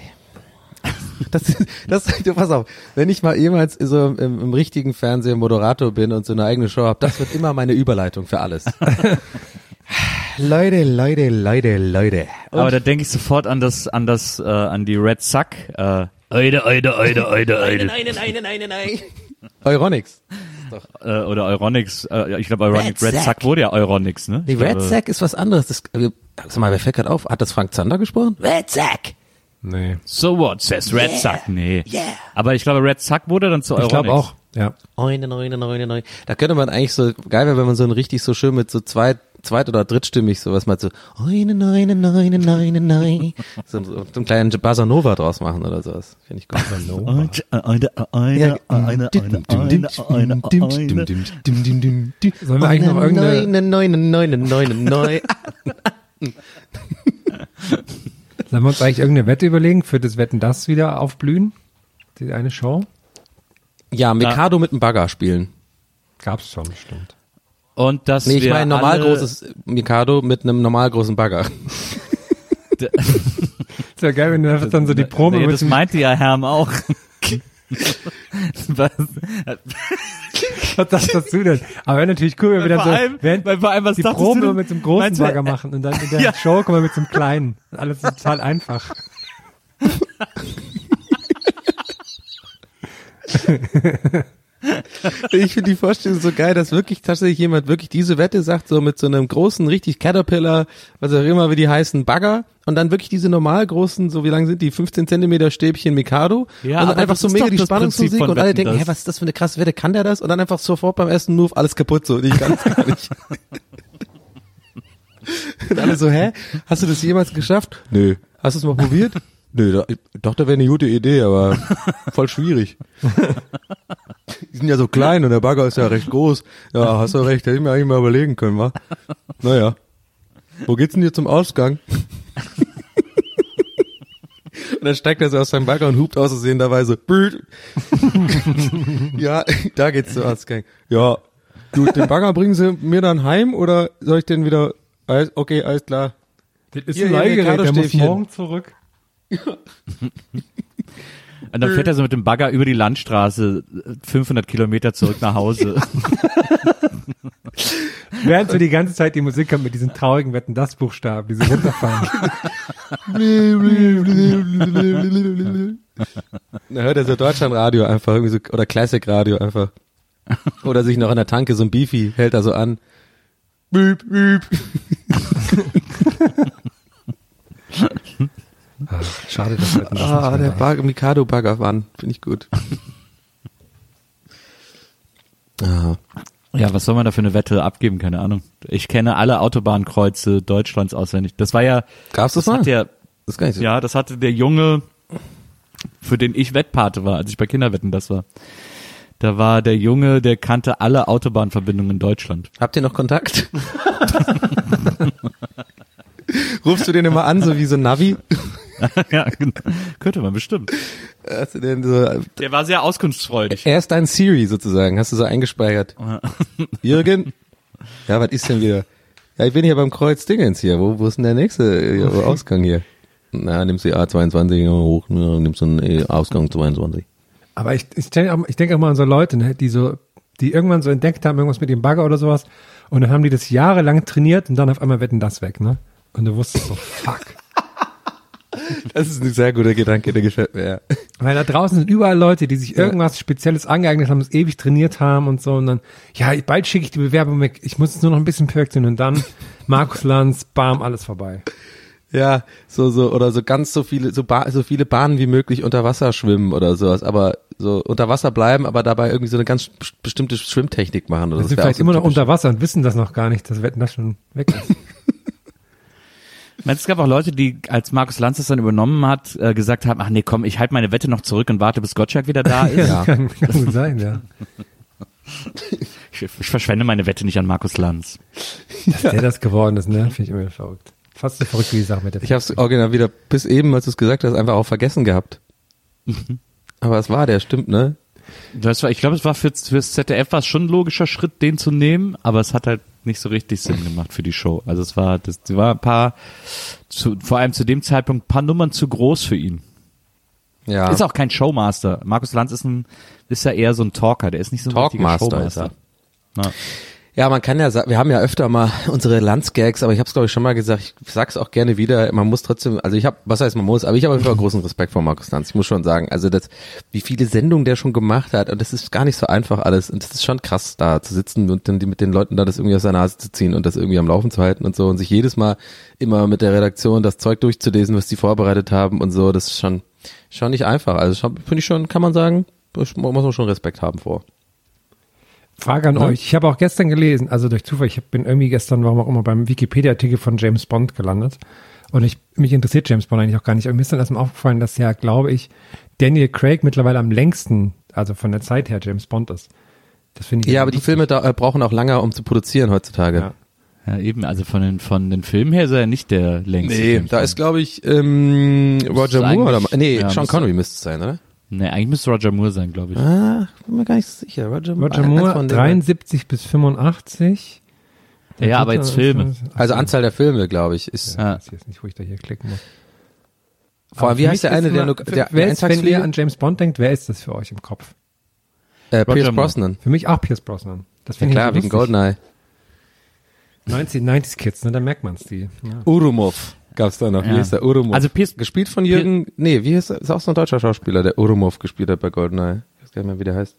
Das, das, du, pass auf, wenn ich mal jemals so im, im richtigen Fernsehen Moderator bin und so eine eigene Show habe, das wird immer meine Überleitung für alles. Leute, Leute, Leute, Leute. Aber da denke ich sofort an das, an das, äh, an die Red Suck. Äh, Eide, Eide, Eide, Eide, Eide. nein, nein, nein, nein, nein. Euronics. Äh, oder Euronics, äh, ich glaube Euronics, Red Red, Sack. Sack wurde ja Euronics, ne? Die Ich Red glaube- Sack ist was anderes. Das, äh, sag mal, wer fällt gerade auf? Hat das Frank Zander gesprochen? Red Sack. Nee. So what, says Red Sack, nee. Aber ich glaube Red Sack wurde dann zu Ich Euronics. glaube auch. Ja. Neune, neune, neune, neune. Da könnte man eigentlich so, geil wäre, wenn man so ein richtig so schön mit so zweit, zweit oder drittstimmig sowas mal so, neune, neune, neune, neune, neune. So, so, so einen kleinen Bossa Nova draus machen oder sowas. Finde ich gut. Eine, eine, eine, eine, eine, eine, eine. Sollen wir eigentlich noch irgendeine, Neune, neune, neune, neune, neune. sollen wir uns eigentlich irgendeine Wette überlegen für das Wetten das wieder aufblühen? Die eine Show? Ja, Mikado mit dem Bagger spielen. Gab's schon, bestimmt. Und dass Nee, ich wir meine normal alle, großes Mikado mit einem normal großen Bagger. Ist ja geil, wenn du einfach dann so die Probe nee, mit das dem, meinte ja Herm auch. Was? was sagst du denn? Aber wäre natürlich cool, wenn wir dann so, allem- während weil vor allem, was die denn? mit so einem großen Bagger machen und dann in der Ja. Show kommen wir mit so einem kleinen. Alles total einfach. Ich finde die Vorstellung so geil, dass wirklich tatsächlich jemand wirklich diese Wette sagt, so mit so einem großen, richtig Caterpillar, was auch immer, wie die heißen, Bagger und dann wirklich diese normal großen, so wie lang sind die, 15 Zentimeter Stäbchen Mikado Ja, und dann einfach so mega die Spannungsmusik und alle denken, hä, was ist das für eine krasse Wette, kann der das? Und dann einfach sofort beim ersten Move alles kaputt, so, ich kann es gar nicht. und alle so, hä, hast du das jemals geschafft? Nö. Hast du es mal probiert? Nö, da, ich dachte, wäre eine gute Idee, aber voll schwierig. Die sind ja so klein und der Bagger ist ja recht groß. Ja, hast du recht, hätte ich mir eigentlich mal überlegen können, wa? Naja. Wo geht's denn hier zum Ausgang? Und dann steigt er so aus seinem Bagger und hupt aussehenderweise. Brüt. ja, da geht's zum Ausgang. Ja, du, den Bagger bringen Sie mir dann heim oder soll ich den wieder, okay, alles klar. Das ist Hier, ein hier, Leihgerät, der muss morgen zurück. Und dann fährt er so mit dem Bagger über die Landstraße äh, 500 Kilometer zurück nach Hause. Während so die ganze Zeit die Musik kommt mit diesen traurigen Wetten, das Buchstaben, die so runterfallen. Dann hört er so Deutschlandradio einfach irgendwie so, oder Classic Radio einfach. Oder sich noch an der Tanke so ein Beefy hält er so an. Büb, büb. Schade, dass Wetten das Ah, nicht der Bagger, Mikado Bagger Mann, finde ich gut. Ah, Ja, was soll man da für eine Wette abgeben? Keine Ahnung. Ich kenne alle Autobahnkreuze Deutschlands auswendig. Das war ja, gab's das, das mal? der, das gar nicht so. ja, das hatte der Junge, für den ich Wettpate war, als ich bei Kinderwetten das war. Da war der Junge, der kannte alle Autobahnverbindungen in Deutschland. Habt ihr noch Kontakt? Rufst du den immer an, so wie so ein Navi? ja, genau. könnte man bestimmt. Hast du den so, Der war sehr auskunftsfreudig. er ist dein Siri sozusagen, hast du so eingespeichert. Jürgen? Ja, was ist denn wieder? Ja, ich bin hier beim Kreuz Dingens hier. Wo, wo ist denn der nächste äh, Ausgang hier? Na, nimmst du die A22 hoch, nimmst du einen äh, Ausgang 22. Aber ich, ich denke auch, ich denke auch mal an so Leute, ne, die so, die irgendwann so entdeckt haben, irgendwas mit dem Bagger oder sowas, und dann haben die das jahrelang trainiert und dann auf einmal wetten das weg, ne? Und du wusstest so, fuck. Das ist ein sehr guter Gedanke, der gefällt mir. Ja. Weil da draußen sind überall Leute, die sich irgendwas Spezielles angeeignet haben, das ewig trainiert haben und so, und dann, ja, bald schicke ich die Bewerbung weg, ich muss jetzt nur noch ein bisschen perfektionieren und dann Markus Lanz, bam, alles vorbei. Ja, so so oder so ganz so viele so, ba so viele Bahnen wie möglich unter Wasser schwimmen oder sowas, aber so unter Wasser bleiben, aber dabei irgendwie so eine ganz bes- bestimmte Schwimmtechnik machen oder das sind vielleicht so immer noch unter Wasser und wissen das noch gar nicht, dass wetten das schon weg ist. Meinst du, es gab auch Leute, die, als Markus Lanz das dann übernommen hat, äh, gesagt haben, ach nee, komm, ich halte meine Wette noch zurück und warte, bis Gottschalk wieder da ist. Ja. kann, kann gut sein, ja. Ich, ich verschwende meine Wette nicht an Markus Lanz. Dass der das geworden ist, ne? Finde ich immer verrückt. Fast so verrückt wie die Sache mit der Ich habe es original wieder bis eben, als du es gesagt hast, einfach auch vergessen gehabt. Mhm. Aber es war der, stimmt, ne? Das war, ich glaube, es war für, fürs ZDF war es schon ein logischer Schritt, den zu nehmen, aber es hat halt nicht so richtig Sinn gemacht für die Show. Also es war, das war ein paar, zu, vor allem zu dem Zeitpunkt, ein paar Nummern zu groß für ihn. Ja. Ist auch kein Showmaster. Markus Lanz ist ein, ist ja eher so ein Talker, der ist nicht so ein richtiger Talkmaster ist Showmaster. er. Ja. Ja, man kann ja sagen, wir haben ja öfter mal unsere Landsgags, aber ich habe es glaube ich schon mal gesagt, ich sag's auch gerne wieder, man muss trotzdem, also ich habe, was heißt man muss, aber ich habe Fall großen Respekt vor Markus Lanz, ich muss schon sagen, also das, wie viele Sendungen der schon gemacht hat und das ist gar nicht so einfach alles und das ist schon krass, da zu sitzen und dann mit den Leuten da das irgendwie aus der Nase zu ziehen und das irgendwie am Laufen zu halten und so und sich jedes Mal immer mit der Redaktion das Zeug durchzulesen, was die vorbereitet haben und so, das ist schon, schon nicht einfach, also finde ich schon, kann man sagen, muss man schon Respekt haben vor. Frage an Ja. euch. Ich habe auch gestern gelesen, also durch Zufall, ich bin irgendwie gestern, warum auch immer, beim Wikipedia-Artikel von James Bond gelandet. Und ich, mich interessiert James Bond eigentlich auch gar nicht. Aber mir ist dann erstmal aufgefallen, dass ja, glaube ich, Daniel Craig mittlerweile am längsten, also von der Zeit her, James Bond ist. Das finde ich. Ja, aber die Filme da, äh, brauchen auch lange, um zu produzieren heutzutage. Ja. Ja, eben, also von den, von den Filmen her ist er ja nicht der längste. Nee, James da Bond. ist glaube ich ähm, Roger Moore oder nee, ja, Sean Connery müsste es sein, oder? Nee, eigentlich müsste Roger Moore sein, glaube ich. Ah, bin mir gar nicht so sicher. Roger, Roger Moore, von denen. 73 bis 85. Der Ja, aber jetzt Filme. Also Anzahl der Filme, glaube ich, ist. Ja, ich weiß jetzt nicht, wo ich da hier klicken muss. Vor allem, wie heißt der eine, der immer- der, wer der ist, wenn ihr an James Bond denkt, wer ist das für euch im Kopf? Äh, Pierce. Brosnan. Für mich auch Pierce Brosnan. Das Ja klar, ich wegen. Goldeneye. 1990s Kids, ne, da merkt man's die. Ja. Urumov gab's da noch. Wie Ja. hieß der? Urumov. Also Pierce- gespielt von Jürgen, nee, wie hieß er? Ist auch so ein deutscher Schauspieler, der Urumov gespielt hat bei Goldeneye. Ich weiß gar nicht mehr, wie der heißt.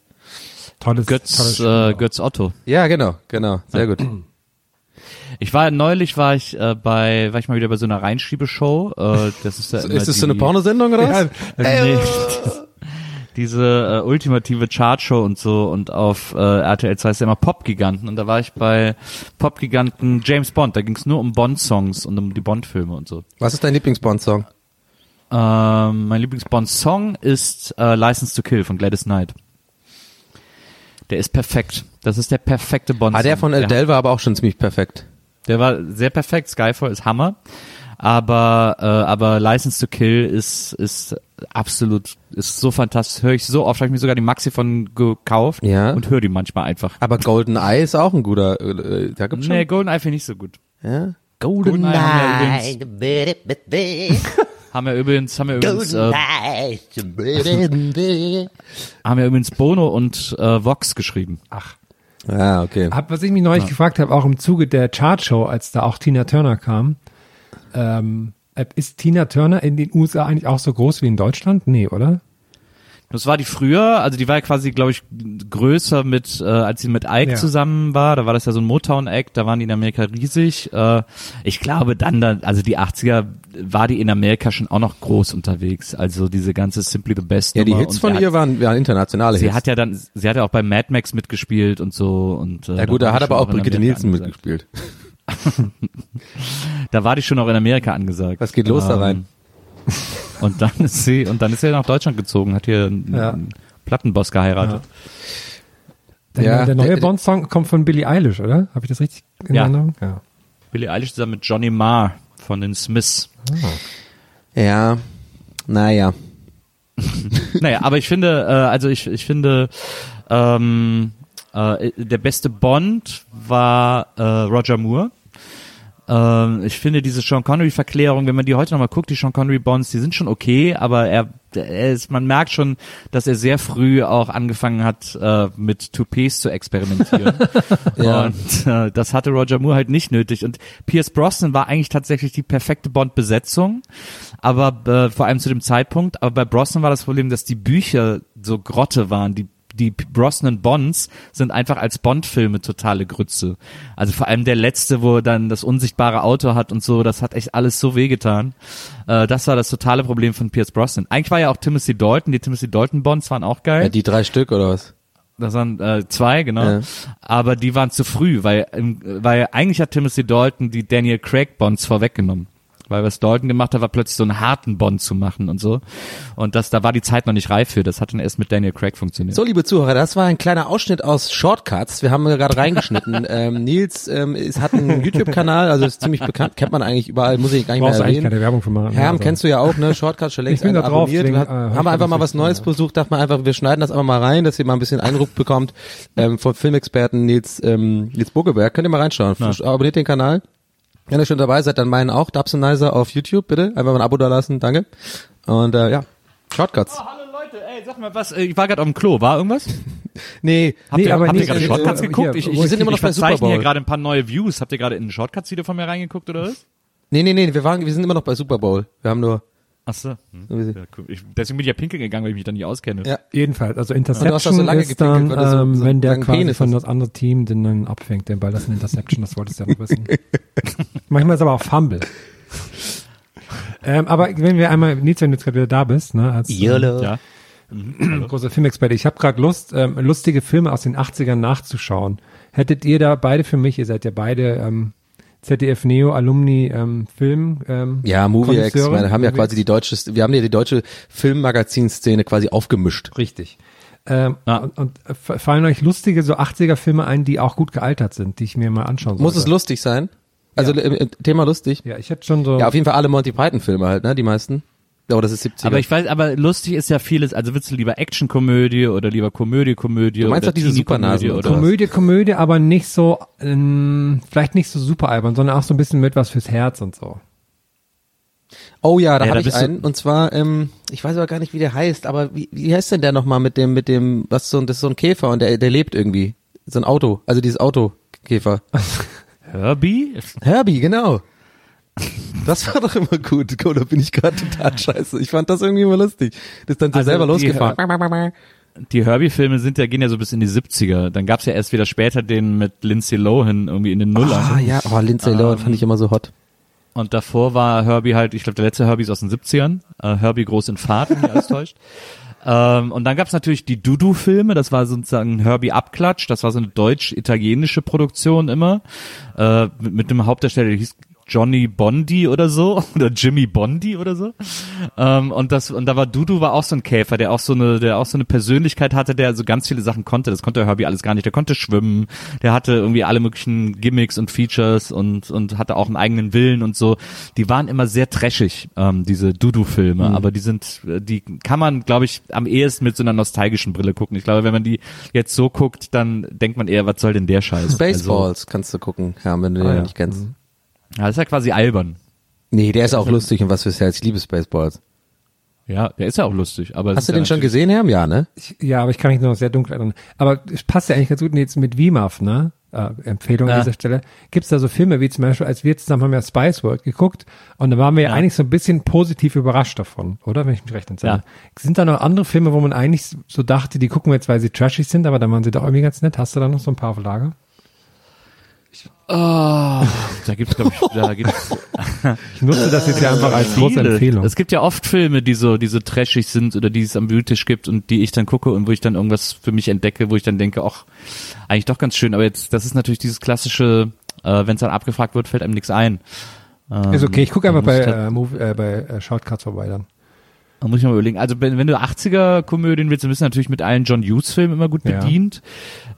Tolles, tolles Götz, Spiel äh. Götz Otto. Ja, genau, genau. Sehr gut. Ich war neulich war ich äh, bei war ich mal wieder bei so einer Reinschiebeshow. Äh, das ist ja immer Ist das so eine Pornosendung oder was? Nee, diese äh, ultimative Chartshow und so und auf äh, RTL 2 ist ja immer Popgiganten und da war ich bei Popgiganten James Bond, da ging es nur um Bond-Songs und um die Bond-Filme und so. Was ist dein Lieblingsbond-Song? Ähm, mein Lieblings-Bond-Song ist äh, License to Kill von Gladys Knight. Der ist perfekt. Das ist der perfekte Bond-Song. Ah, der von Adele war aber auch schon ziemlich perfekt. Der war sehr perfekt. Skyfall ist Hammer. Aber, äh, aber License to Kill ist, ist absolut, ist so fantastisch. Höre ich so oft, habe ich mir sogar die Maxi von gekauft Ja. und höre die manchmal einfach. Aber Golden Eye ist auch ein guter, äh, da gibt's schon. Nee, GoldenEye finde ich nicht so gut. Ja? Golden Eye haben wir übrigens, haben wir übrigens, äh, haben wir übrigens Bono und äh, Vox geschrieben. Ach. Ah, okay. Hab, was ich mich neulich gefragt habe, auch im Zuge der Chartshow, als da auch Tina Turner kam, ähm, äh, ist Tina Turner in den USA eigentlich auch so groß wie in Deutschland? Nee, oder? Das war die früher, also die war ja quasi, glaube ich, größer mit, äh, als sie mit Ike Ja. zusammen war. Da war das ja so ein Motown-Act, da waren die in Amerika riesig. Äh, ich glaube dann, dann, also die 80er war die in Amerika schon auch noch groß unterwegs. Also diese ganze Simply the Best. Ja, die. Hits Und von ihr hat, waren, waren internationale Sie Hits. hat ja dann, sie hat ja auch bei Mad Max mitgespielt und so. Und, äh, ja gut, da hat aber auch Brigitte Nielsen angesagt. mitgespielt. Da war die schon auch in Amerika angesagt. Was geht los da Ähm, rein? Und dann ist sie, und dann ist sie nach Deutschland gezogen, hat hier einen, Ja. einen Plattenboss geheiratet. Der, Ja, der neue der- Bond-Song kommt von Billie Eilish, oder? Habe ich das richtig in Ja. Erinnerung? Ja. Billie Eilish zusammen mit Johnny Marr von den Smiths. Ja, naja. naja, aber ich finde, äh, also ich, ich finde, ähm, äh, der beste Bond war äh, Roger Moore. Ähm, ich finde diese Sean Connery-Verklärung, wenn man die heute nochmal guckt, die Sean Connery-Bonds, die sind schon okay, aber er, er ist, man merkt schon, dass er sehr früh auch angefangen hat, äh, mit Toupees zu experimentieren. Ja. Und äh, das hatte Roger Moore halt nicht nötig. Und Pierce Brosnan war eigentlich tatsächlich die perfekte Bond-Besetzung, aber äh, vor allem zu dem Zeitpunkt. Aber bei Brosnan war das Problem, dass die Bücher so Grotte waren, die die Brosnan Bonds sind einfach als Bond-Filme totale Grütze. Also vor allem der letzte, wo er dann das unsichtbare Auto hat und so, das hat echt alles so wehgetan. Äh, das war das totale Problem von Pierce Brosnan. Eigentlich war ja auch Timothy Dalton, die Timothy Dalton Bonds waren auch geil. Ja, die drei Stück oder was? Das waren äh, zwei, genau. Ja. Aber die waren zu früh, weil, weil eigentlich hat Timothy Dalton die Daniel Craig Bonds vorweggenommen. Weil was Dalton gemacht hat, war plötzlich so einen harten Bond zu machen und so. Und das, da war die Zeit noch nicht reif für. Das hat dann erst mit Daniel Craig funktioniert. So, liebe Zuhörer, das war ein kleiner Ausschnitt aus Shortcuts. Wir haben gerade reingeschnitten. ähm, Nils ähm, ist, hat einen YouTube-Kanal, also ist ziemlich bekannt, kennt man eigentlich überall, muss ich gar nicht mehr Brauchst du eigentlich keine erwähnen. Werbung für machen. Herm, Also, kennst du ja auch, ne? Shortcuts schon längst Ich bin da drauf, abonniert. deswegen, Wir äh, haben hab wir einfach mal was Neues ja. versucht, dachte man einfach, wir schneiden das einfach mal rein, dass ihr mal ein bisschen Eindruck bekommt ähm, vom Filmexperten Nils, ähm, Nils Bogeberg. Könnt ihr mal reinschauen. Abonniert den Kanal. Wenn ihr schon dabei seid, dann meinen auch Dubsonizer auf YouTube, bitte. Einfach mal ein Abo da lassen, danke. Und äh, ja, Shortcuts. hallo Leute, ey, sag mal was, äh, ich war gerade auf dem Klo, war irgendwas? Nee, Habt Nee, ihr, aber habt ihr nicht- gerade äh, Shortcuts hier, geguckt? Ich, ich, wir sind immer noch bei Super verzeichne hier Bowl. gerade ein paar neue Views. Habt ihr gerade in den Shortcuts wieder von mir reingeguckt oder was? nee, nee, nee, wir waren, wir sind immer noch bei Super Bowl. Wir haben nur, Achso. Hm. Ja, cool. ich, deswegen bin ich ja pinkeln gegangen, weil ich mich da nicht auskenne. ja. Jedenfalls, also Interception so lange ist dann, so- ähm, so wenn der quasi Penis von das andere Team den dann abfängt, den Ball, das ist eine Interception, das wolltest du ja noch wissen. Manchmal ist aber auch Fumble. ähm, aber wenn wir einmal, Nils, wenn du jetzt gerade wieder da bist, ne, als YOLO. Ja. ähm, großer Filmexperte, ich habe gerade Lust, ähm, lustige Filme aus den 80ern nachzuschauen. Hättet ihr da beide für mich, ihr seid ja beide ähm, ZDF Neo Alumni ähm, Film ähm, Ja, Movie X, wir haben ja quasi die deutsche, wir haben ja die deutsche Filmmagazinszene quasi aufgemischt. Richtig. Ähm, Ja. und, und fallen euch lustige so 80er Filme ein, die auch gut gealtert sind, die ich mir mal anschauen soll? Muss es lustig sein? Also äh, äh, Thema lustig? Ja, ich hätte schon so. Ja, auf jeden Fall alle Monty Python Filme halt, ne, die meisten. Aber das ist 70er. Aber ich weiß, aber lustig ist ja vieles. Also willst du lieber Actionkomödie oder lieber Komödie, Komödie Du meinst oder doch diese Supernasen und oder. Komödie, Komödie, aber nicht so, ähm, vielleicht nicht so super albern, sondern auch so ein bisschen mit was fürs Herz und so. oh ja, da Ja, habe ich einen. Und zwar, ähm, ich weiß aber gar nicht, wie der heißt, aber wie, wie heißt denn der nochmal mit dem, mit dem, was so, das ist so ein Käfer und der, der lebt irgendwie. So ein Auto, also dieses Autokäfer. Herbie? Herbie, genau. Das war doch immer gut. Da bin ich gerade total scheiße. Ich fand das irgendwie immer lustig. Das ist dann so Also selber die- losgefahren. Die Herbie-Filme sind ja, gehen ja so bis in die 70er. Dann gab's ja erst wieder später den mit Lindsay Lohan irgendwie in den Nullern. Ah ja, oh, Lindsay Lohan fand ich immer so hot. Und davor war Herbie halt, ich glaube, der letzte Herbie ist aus den 70ern. Äh, Herbie groß in Fahrt, wenn mich alles täuscht. Ähm, und dann gab's natürlich die Dudu-Filme, das war sozusagen Herbie Abklatsch, das war so eine deutsch-italienische Produktion immer, äh, mit, mit einem Hauptdarsteller, der hieß Johnny Bondi oder so, oder Jimmy Bondi oder so. Ähm, und das, und da war Dudu war auch so ein Käfer, der auch so eine, der auch so eine Persönlichkeit hatte, der so ganz viele Sachen konnte. Das konnte Herbie alles gar nicht. Der konnte schwimmen, der hatte irgendwie alle möglichen Gimmicks und Features und, und hatte auch einen eigenen Willen und so. Die waren immer sehr trashig, ähm, diese Dudu-Filme, aber die sind, die kann man, glaube ich, am ehesten mit so einer nostalgischen Brille gucken. Ich glaube, wenn man die jetzt so guckt, dann denkt man eher, was soll denn der Scheiß? Also, Spaceballs kannst du gucken, ja, wenn du den Ah, ja. nicht kennst. Ja, das ist ja quasi albern. Nee, der ist auch lustig und was fürs Herz. Ich liebe Spaceballs. Ja, der ist ja auch lustig. Aber es Hast du ja den schon gesehen, Herm? Ja, ne? Ich, ja, aber ich kann mich nur noch sehr dunkel erinnern. Aber es passt ja eigentlich ganz gut jetzt mit WIMAF, ne? Äh, Empfehlung an Ja. dieser Stelle. Gibt's da so Filme wie zum Beispiel, als wir zusammen haben ja Spice World geguckt und da waren wir ja. Ja. eigentlich so ein bisschen positiv überrascht davon, oder? Wenn ich mich recht entsinne. Ja. Sind da noch andere Filme, wo man eigentlich so dachte, die gucken wir jetzt, weil sie trashig sind, aber dann waren sie doch irgendwie ganz nett. Hast du da noch so ein paar auf Lager? Oh, da gibt's glaube ich, da gibt's Ich nutze das jetzt ja einfach als große. Empfehlung. Es gibt ja oft Filme, die so, die so trashig sind oder die es am Wühltisch gibt und die ich dann gucke und wo ich dann irgendwas für mich entdecke, wo ich dann denke, ach, eigentlich doch ganz schön. Aber jetzt, das ist natürlich dieses klassische, äh, wenn es dann abgefragt wird, fällt einem nichts ein. Ähm, ist okay, ich gucke da einfach bei, halt- äh, Move, äh, bei äh, Shortcuts vorbei dann. Da muss ich mal überlegen. Also wenn, wenn du 80er-Komödien willst, dann bist du natürlich mit allen John Hughes-Filmen immer gut Ja. bedient.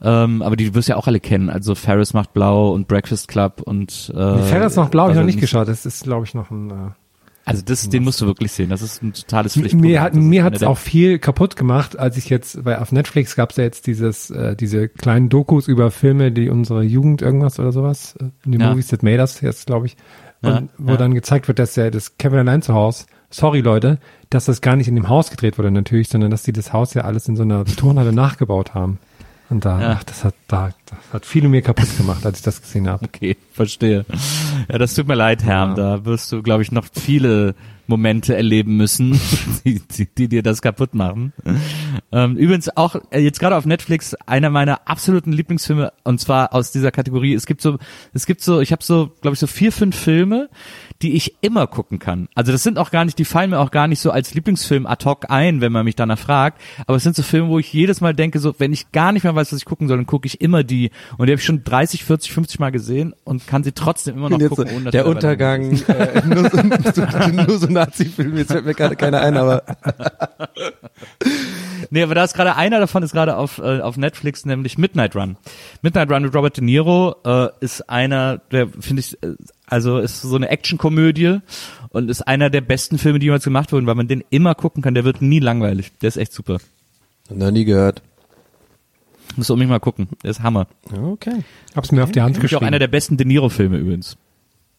Ähm, aber die wirst du ja auch alle kennen. Also Ferris macht blau und Breakfast Club und äh, Ferris noch blau, ich also noch nicht geschaut. Das ist, glaube ich, noch ein... Äh, Also das, den musst du wirklich sehen. Das ist ein totales Pflichtprogramm. Mir hat mir hat's der- auch viel kaputt gemacht, als ich jetzt, weil auf Netflix gab's ja jetzt dieses äh, diese kleinen Dokus über Filme, die unsere Jugend irgendwas oder sowas, äh, die Ja. Movies that made us jetzt, glaube ich, und Ja, wo ja. dann gezeigt wird, dass ja das Kevin allein zu Haus, sorry Leute, dass das gar nicht in dem Haus gedreht wurde natürlich, sondern dass die das Haus ja alles in so einer Turnhalle nachgebaut haben. Und da, Ja. ach, das hat da das hat viele mir kaputt gemacht, als ich das gesehen habe. Okay, verstehe. Ja, das tut mir leid, Herr. Da wirst du, glaube ich, noch viele Momente erleben müssen, die, die, die dir das kaputt machen. Ähm, übrigens auch äh, jetzt gerade auf Netflix einer meiner absoluten Lieblingsfilme und zwar aus dieser Kategorie. Es gibt so, es gibt so, ich habe so, glaube ich, so vier, fünf Filme, die ich immer gucken kann. Also das sind auch gar nicht, die fallen mir auch gar nicht so als Lieblingsfilm ad hoc ein, wenn man mich danach fragt. Aber es sind so Filme, wo ich jedes Mal denke, so wenn ich gar nicht mehr weiß, was ich gucken soll, dann gucke ich immer die. Und die habe ich schon 30, 40, 50 Mal gesehen und kann sie trotzdem immer noch gucken. so, der Untergang, äh, nur, so, so, nur so Nazi-Film, jetzt fällt mir gerade keiner ein, aber Nee, aber da ist gerade einer davon ist gerade auf äh, auf Netflix, nämlich Midnight Run. Midnight Run mit Robert De Niro äh, ist einer, der finde ich, äh, also ist so eine Actionkomödie und ist einer der besten Filme, die jemals gemacht wurden, weil man den immer gucken kann. Der wird nie langweilig. Der ist echt super. noch nie gehört. Musst du unbedingt mal gucken. Der ist Hammer. Okay. Hab's mir auf die Hand Ist auch geschrieben. einer der besten De Niro Filme übrigens.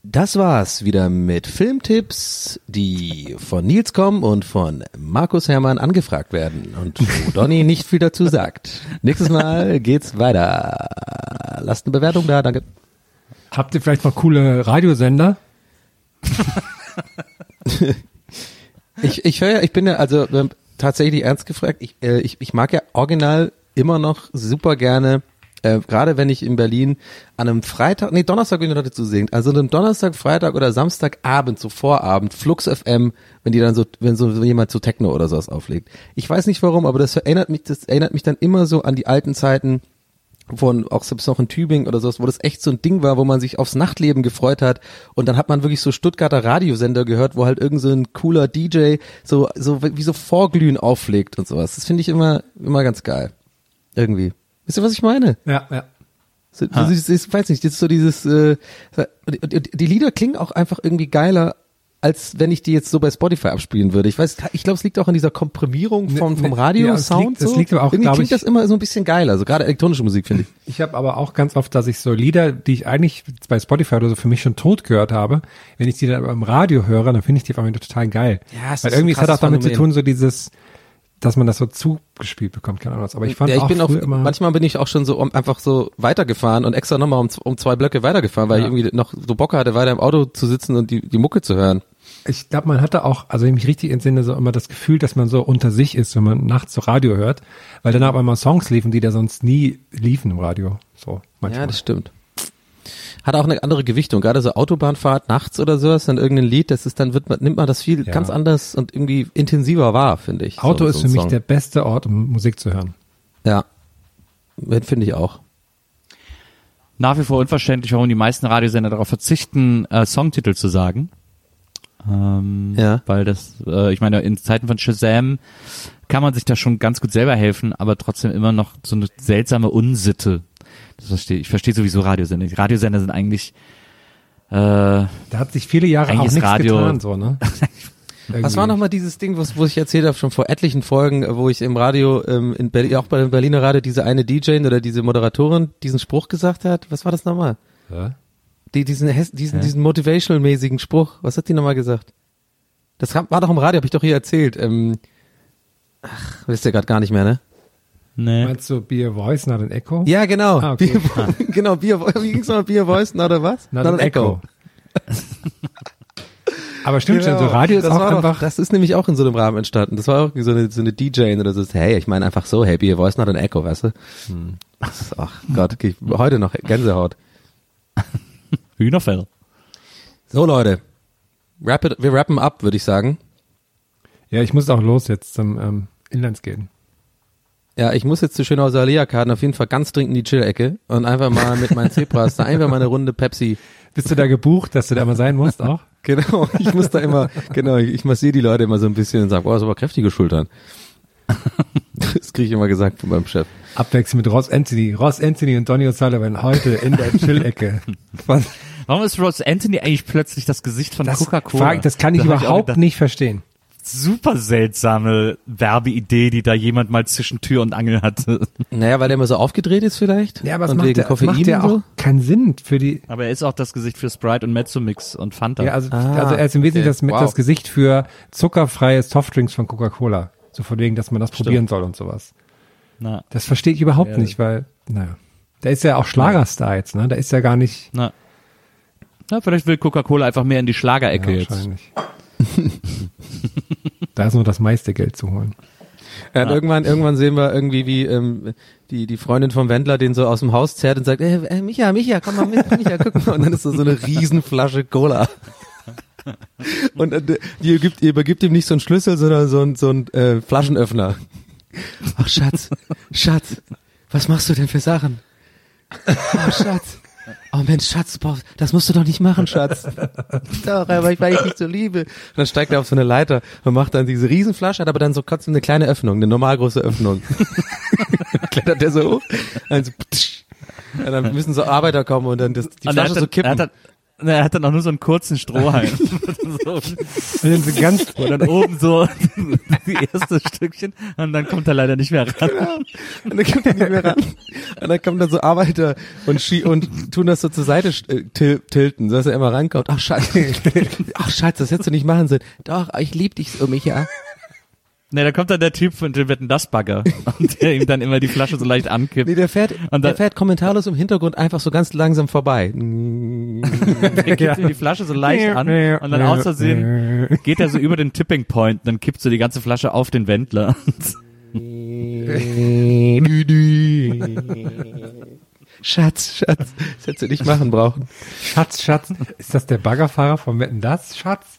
Das war's wieder mit Filmtipps, die von Nils kommen und von Markus Hermann angefragt werden und wo Donny nicht viel dazu sagt. Nächstes Mal geht's weiter. Lasst eine Bewertung da, danke. Habt ihr vielleicht noch coole Radiosender? Ich, ich höre ja, ich bin ja, also ähm, tatsächlich ernst gefragt, ich, äh, ich, ich mag ja original immer noch super gerne, äh, gerade wenn ich in Berlin an einem Freitag, nee, Donnerstag bin ich noch dazu sehen, also an einem Donnerstag, Freitag oder Samstagabend, so Vorabend, Flux FM, wenn die dann so, wenn so jemand zu Techno oder sowas auflegt. Ich weiß nicht warum, aber das erinnert mich, das erinnert mich dann immer so an die alten Zeiten, von auch selbst noch in Tübingen oder sowas, wo das echt so ein Ding war, wo man sich aufs Nachtleben gefreut hat und dann hat man wirklich so Stuttgarter Radiosender gehört, wo halt irgend so ein cooler DJ so so wie so Vorglühen auflegt und sowas. Das finde ich immer immer ganz geil. Irgendwie. Wisst ihr, was ich meine? Ja, ja. So, das ist, ich weiß nicht, das ist so dieses äh, die, Lieder klingen auch einfach irgendwie geiler als wenn ich die jetzt so bei Spotify abspielen würde. Ich weiß, ich glaube, es liegt auch an dieser Komprimierung vom, Ne, vom ne, Radio-Sound. ja, es liegt- es so. liegt aber auch, Irgendwie klingt ich- das immer so ein bisschen geiler, also gerade elektronische Musik, finde ich. Ich habe aber auch ganz oft, dass ich so Lieder, die ich eigentlich bei Spotify oder so für mich schon tot gehört habe, wenn ich die dann aber im Radio höre, dann finde ich die auf einmal total geil. Ja, es Weil ist irgendwie es hat auch damit zu Phänomen. tun, so dieses, dass man das so zugespielt bekommt, keine Ahnung was. Aber ich fand ja, ich auch bin auch, immer, manchmal bin ich auch schon so um, einfach so weitergefahren und extra nochmal um, um zwei Blöcke weitergefahren, weil Ja. ich irgendwie noch so Bock hatte, weiter im Auto zu sitzen und die, die Mucke zu hören. ich glaube, man hatte auch, also wenn ich mich richtig entsinne, so immer das Gefühl, dass man so unter sich ist, wenn man nachts so Radio hört, weil dann auf einmal Songs liefen, die da sonst nie liefen im Radio. So, manchmal. Ja, das stimmt. Hat auch eine andere Gewichtung, gerade so Autobahnfahrt nachts oder sowas, dann irgendein Lied, das ist dann wird man, nimmt man das viel Ja. ganz anders und irgendwie intensiver wahr, finde ich. Auto so, ist so für ein mich Song. der beste Ort, um Musik zu hören. Ja. Finde ich auch. Nach wie vor unverständlich, warum die meisten Radiosender darauf verzichten, äh, Songtitel zu sagen. Ähm, Ja. Weil das, äh, ich meine, in Zeiten von Shazam kann man sich da schon ganz gut selber helfen, aber trotzdem immer noch so eine seltsame Unsitte. Das verstehe ich. verstehe sowieso Radiosender. Die Radiosender sind eigentlich äh, Da hat sich viele Jahre auch nichts Radio- getan, so, ne? Was war nochmal dieses Ding, was, wo ich erzählt habe, schon vor etlichen Folgen, wo ich im Radio, ähm, in Berlin, auch bei dem Berliner Radio, diese eine DJ oder diese Moderatorin diesen Spruch gesagt hat? Was war das nochmal? Ja? Die, diesen, diesen, diesen motivational-mäßigen Spruch. Was hat die nochmal gesagt? Das war doch im Radio, habe ich doch hier erzählt. Ähm, ach, wisst ihr gerade gar nicht mehr, ne? Ne. Meinst du Be a Voice, not an Echo? Ja, genau. Ah, okay. Beer, genau, Bier, wie ging's nochmal? Bier Voice, oder was? Not an Echo. Aber stimmt schon, so Radio ist Genau. das auch war einfach, Doch, das ist nämlich auch in so einem Rahmen entstanden. Das war auch so eine, so eine DJ oder so. Hey, ich meine einfach so, hey, Bier Voice, not an Echo, weißt du? Hm. Ach Gott, okay, heute noch Gänsehaut. Hühnerfell. So Leute, wrap it, wir rappen ab, würde ich sagen. ja, ich muss auch los jetzt zum ähm, Inlandsgehen. Ja, ich muss jetzt zu Schönhauser Alea-Karten auf jeden Fall ganz dringend in die Chill-Ecke und einfach mal mit meinen Zebras da einfach mal eine Runde Pepsi. Bist du da gebucht, dass du da mal sein musst auch? Genau, ich muss da immer, genau, ich massiere die Leute immer so ein bisschen und sage, boah, das aber kräftige Schultern. Das kriege ich immer gesagt von meinem Chef. Abwechselnd mit Ross Anthony. Ross Anthony und Donny O'Sullivan heute in der Chill-Ecke. Warum ist Ross Anthony eigentlich plötzlich das Gesicht von Das, Coca-Cola? das kann ich Da hab auch überhaupt gedacht, nicht verstehen. Super seltsame Werbeidee, die da jemand mal zwischen Tür und Angel hatte. Naja, weil der immer so aufgedreht ist vielleicht. Ja, aber es macht, wegen macht ja und so. auch keinen Sinn für die. Aber er ist auch das Gesicht für Sprite und Mezzomix und Fanta. Ja, also, Ah, also er ist im Wesentlichen okay. das, Wow. das Gesicht für zuckerfreie Softdrinks von Coca-Cola. So von wegen, dass man das probieren soll und sowas. na, Das verstehe ich überhaupt Ja. nicht, weil, naja. Da ist ja auch Schlagerstar jetzt, ne? Da ist ja gar nicht. na. Na, vielleicht will Coca-Cola einfach mehr in die Schlagerecke Ja, jetzt. wahrscheinlich. Da ist nur das meiste Geld zu holen. Ja, und irgendwann, irgendwann sehen wir irgendwie, wie ähm, die, die Freundin vom Wendler den so aus dem Haus zerrt und sagt, äh, äh, Micha, Micha, komm mal mit, Micha, guck mal. Und dann ist da so eine Riesenflasche Cola. Und äh, die übergibt, die übergibt ihm nicht so einen Schlüssel, sondern so ein, so ein äh, Flaschenöffner. Ach, Schatz, Schatz, was machst du denn für Sachen? Oh, Schatz. Oh Mensch, Schatz, das musst du doch nicht machen, Schatz. Doch, aber ich, weil ich dich so liebe. Und dann steigt er auf so eine Leiter und macht dann diese Riesenflasche, hat aber dann so trotzdem eine kleine Öffnung, eine normal große Öffnung. Klettert der so hoch, dann so, und dann müssen so Arbeiter kommen und dann das, die Und Flasche hat so er, kippen. hat Na, Er hat dann auch nur so einen kurzen Strohhalm. so, Und dann so ganz, und dann oben so die erste Stückchen und dann kommt er leider nicht mehr ran. Und dann kommt er nicht mehr ran. Und dann kommen da so Arbeiter und, schie und tun das so zur Seite äh, til tilten, sodass er immer rankommt. Ach Scheiße, ach Scheiße, das hättest du nicht machen sollen. Doch, ich lieb dich so, Micha. Ne, da kommt dann der Typ von dem Wetten das Bagger und der ihm dann immer die Flasche so leicht ankippt. Nee, der fährt, Und der fährt kommentarlos im Hintergrund einfach so ganz langsam vorbei. Der gibt ihm die Flasche so leicht an und dann aus Versehen geht er so über den Tipping Point, dann kippt so die ganze Flasche auf den Wendler. Schatz, Schatz, das hättest du nicht machen brauchen. Schatz, Schatz. Ist das der Baggerfahrer von Wetten das, Schatz?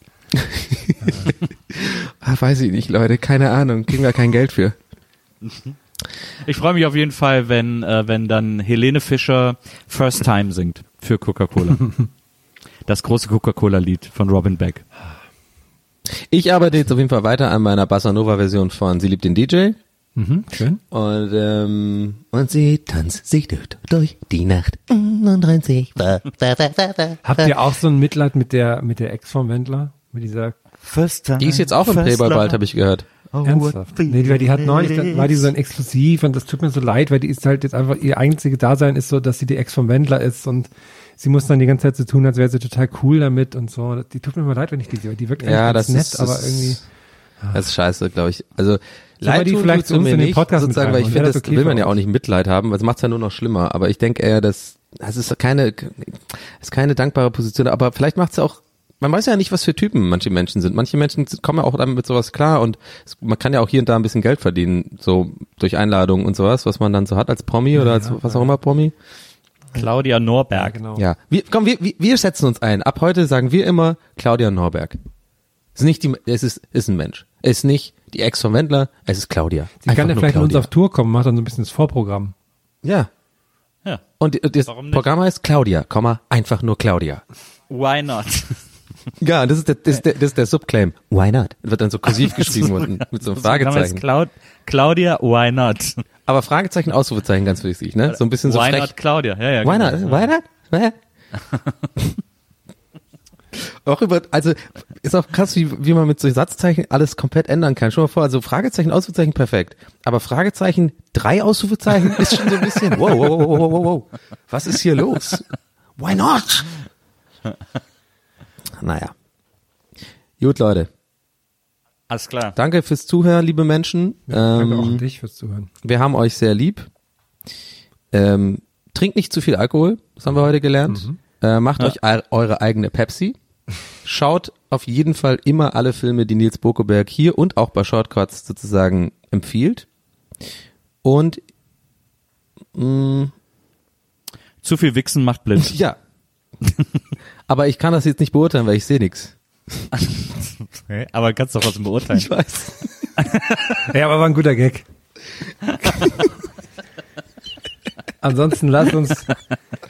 Ah, weiß ich nicht, Leute, keine Ahnung, kriegen wir kein Geld für. Ich freue mich auf jeden Fall, wenn, äh, wenn dann Helene Fischer First Time singt für Coca-Cola. Das große Coca-Cola-Lied von Robin Beck. Ich arbeite jetzt auf jeden Fall weiter an meiner Bossa Nova Version von Sie liebt den DJ. Mhm, schön. Und, ähm, und sie tanzt sich durch, durch die Nacht und rennt sich. Habt ihr auch so ein Mitleid mit der, mit der Ex vom Wendler? Mit dieser First Time. Die ist jetzt auch im Playboy bald, habe ich gehört. Ernsthaft? Nee, weil die hat neulich, dann war die so ein Exklusiv und das tut mir so leid, weil die ist halt jetzt einfach, ihr einzige Dasein ist so, dass sie die Ex vom Wendler ist und sie muss dann die ganze Zeit so tun, als wäre sie total cool damit und so. Die tut mir mal leid, wenn ich die sehe. Die wirkt eigentlich Ja, ganz das nett, ist, aber irgendwie. ist, das ist scheiße, glaube ich. Also, wir die vielleicht uns mir in den nicht, Podcast sozusagen, weil ich finde, das das okay will man ja auch nicht Mitleid haben, weil es macht's ja nur noch schlimmer. Aber ich denke eher, dass, das ist keine, das ist keine dankbare Position, aber vielleicht macht's ja auch, man weiß ja nicht, was für Typen manche Menschen sind. Manche Menschen kommen ja auch damit mit sowas klar und es, man kann ja auch hier und da ein bisschen Geld verdienen, so durch Einladungen und sowas, was man dann so hat als Promi oder als was auch immer Promi. Claudia Norberg. Genau. Ja, wir, komm, wir, wir, wir setzen uns ein. Ab heute sagen wir immer Claudia Norberg. Es ist nicht die, es ist, ist ein Mensch. Es ist nicht die Ex vom Wendler, es ist Claudia. Sie kann ja vielleicht mit uns Claudia. auf Tour kommen, macht dann so ein bisschen das Vorprogramm. Ja. Ja. Und die- das? Programm heißt Claudia, Komma, einfach nur Claudia. Why not? Ja, das ist der, das ist der, das ist der Subclaim. Why not? Wird dann so kursiv geschrieben und mit so einem Fragezeichen. Cloud, Claudia, why not? Aber Fragezeichen, Ausrufezeichen ganz wichtig, ne? So ein bisschen so why frech. not Claudia? Ja, ja, Why genau. not? Why not? Why? auch über, also ist auch krass, wie, wie man mit so Satzzeichen alles komplett ändern kann. Schon mal vor, also Fragezeichen, Ausrufezeichen perfekt. Aber Fragezeichen, drei Ausrufezeichen ist schon so ein bisschen, wow, wow, wow, wow, wow, wow. Was ist hier los? Why not? Naja. Gut, Leute. Alles klar. Danke fürs Zuhören, liebe Menschen. Danke auch Ähm, an dich fürs Zuhören. wir haben euch sehr lieb. Ähm, trinkt nicht zu viel Alkohol, das haben wir heute gelernt. Äh, macht euch eu- eure eigene Pepsi. Schaut auf jeden Fall immer alle Filme, die Nils Bokeberg hier und auch bei Shortcuts sozusagen empfiehlt. Und mh, Zu viel Wichsen macht blind. ja. Aber ich kann das jetzt nicht beurteilen, weil ich sehe nichts. Okay, aber kannst doch trotzdem beurteilen. Ich weiß. Ja, aber war ein guter Gag. Ansonsten lasst uns,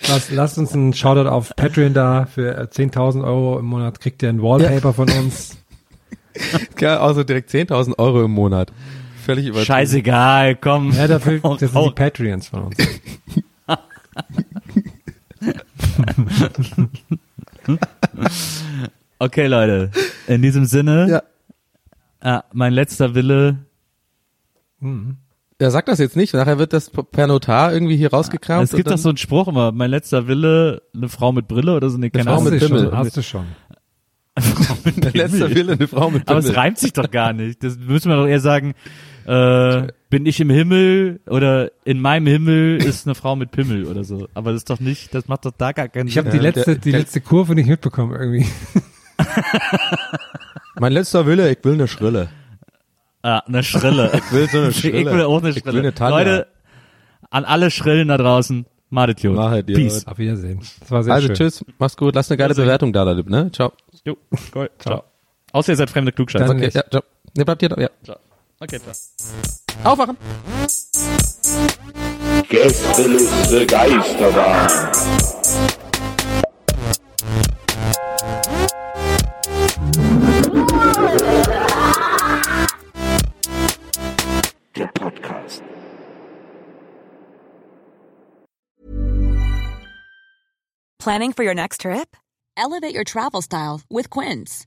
lasst, lasst uns einen Shoutout auf Patreon da. Für äh, 10.000 Euro im Monat kriegt ihr ein Wallpaper von uns. Ja, also direkt 10.000 Euro im Monat. Völlig übertrieben. Scheißegal, komm. Ja, dafür, das sind die Patreons von uns. Okay, Leute. In diesem Sinne, Ja. äh, mein letzter Wille. Ja, sag das jetzt nicht. Nachher wird das per Notar irgendwie hier rausgekramt. es gibt und doch so einen Spruch immer, mein letzter Wille, eine Frau mit Brille oder so, eine keine Frau Hast Ahnung. mit du Pimmel. schon, hast du schon. Der letzte Wille, eine Frau mit Aber Pimmel. es reimt sich doch gar nicht. Das müssen wir doch eher sagen, äh, bin ich im Himmel oder in meinem Himmel ist eine Frau mit Pimmel oder so. Aber das ist doch nicht, das macht doch da gar keinen Ich habe Sinn. die letzte, die letzte Kurve nicht mitbekommen irgendwie. Mein letzter Wille, ich will eine Schrille. Ah, eine Schrille. Ich will so eine Ich will auch eine Ich will Schrille. eine. Leute, an alle Schrillen da draußen, madet Jod. Jod. Peace. Auf Wiedersehen. Das war sehr Also schön. tschüss, mach's gut, lass eine geile Also- Bewertung da, Leute, ne? Ciao. Jo, cool. Ciao. Außer ihr seid fremde Klugscheißer. Okay, ja, ciao. Ne, bleibt hier, ja. Ciao. Okay, ciao. Aufwachen! Gästeliste Geisterbahn. Der Podcast. Planning for your next trip? Elevate your travel style with Quince.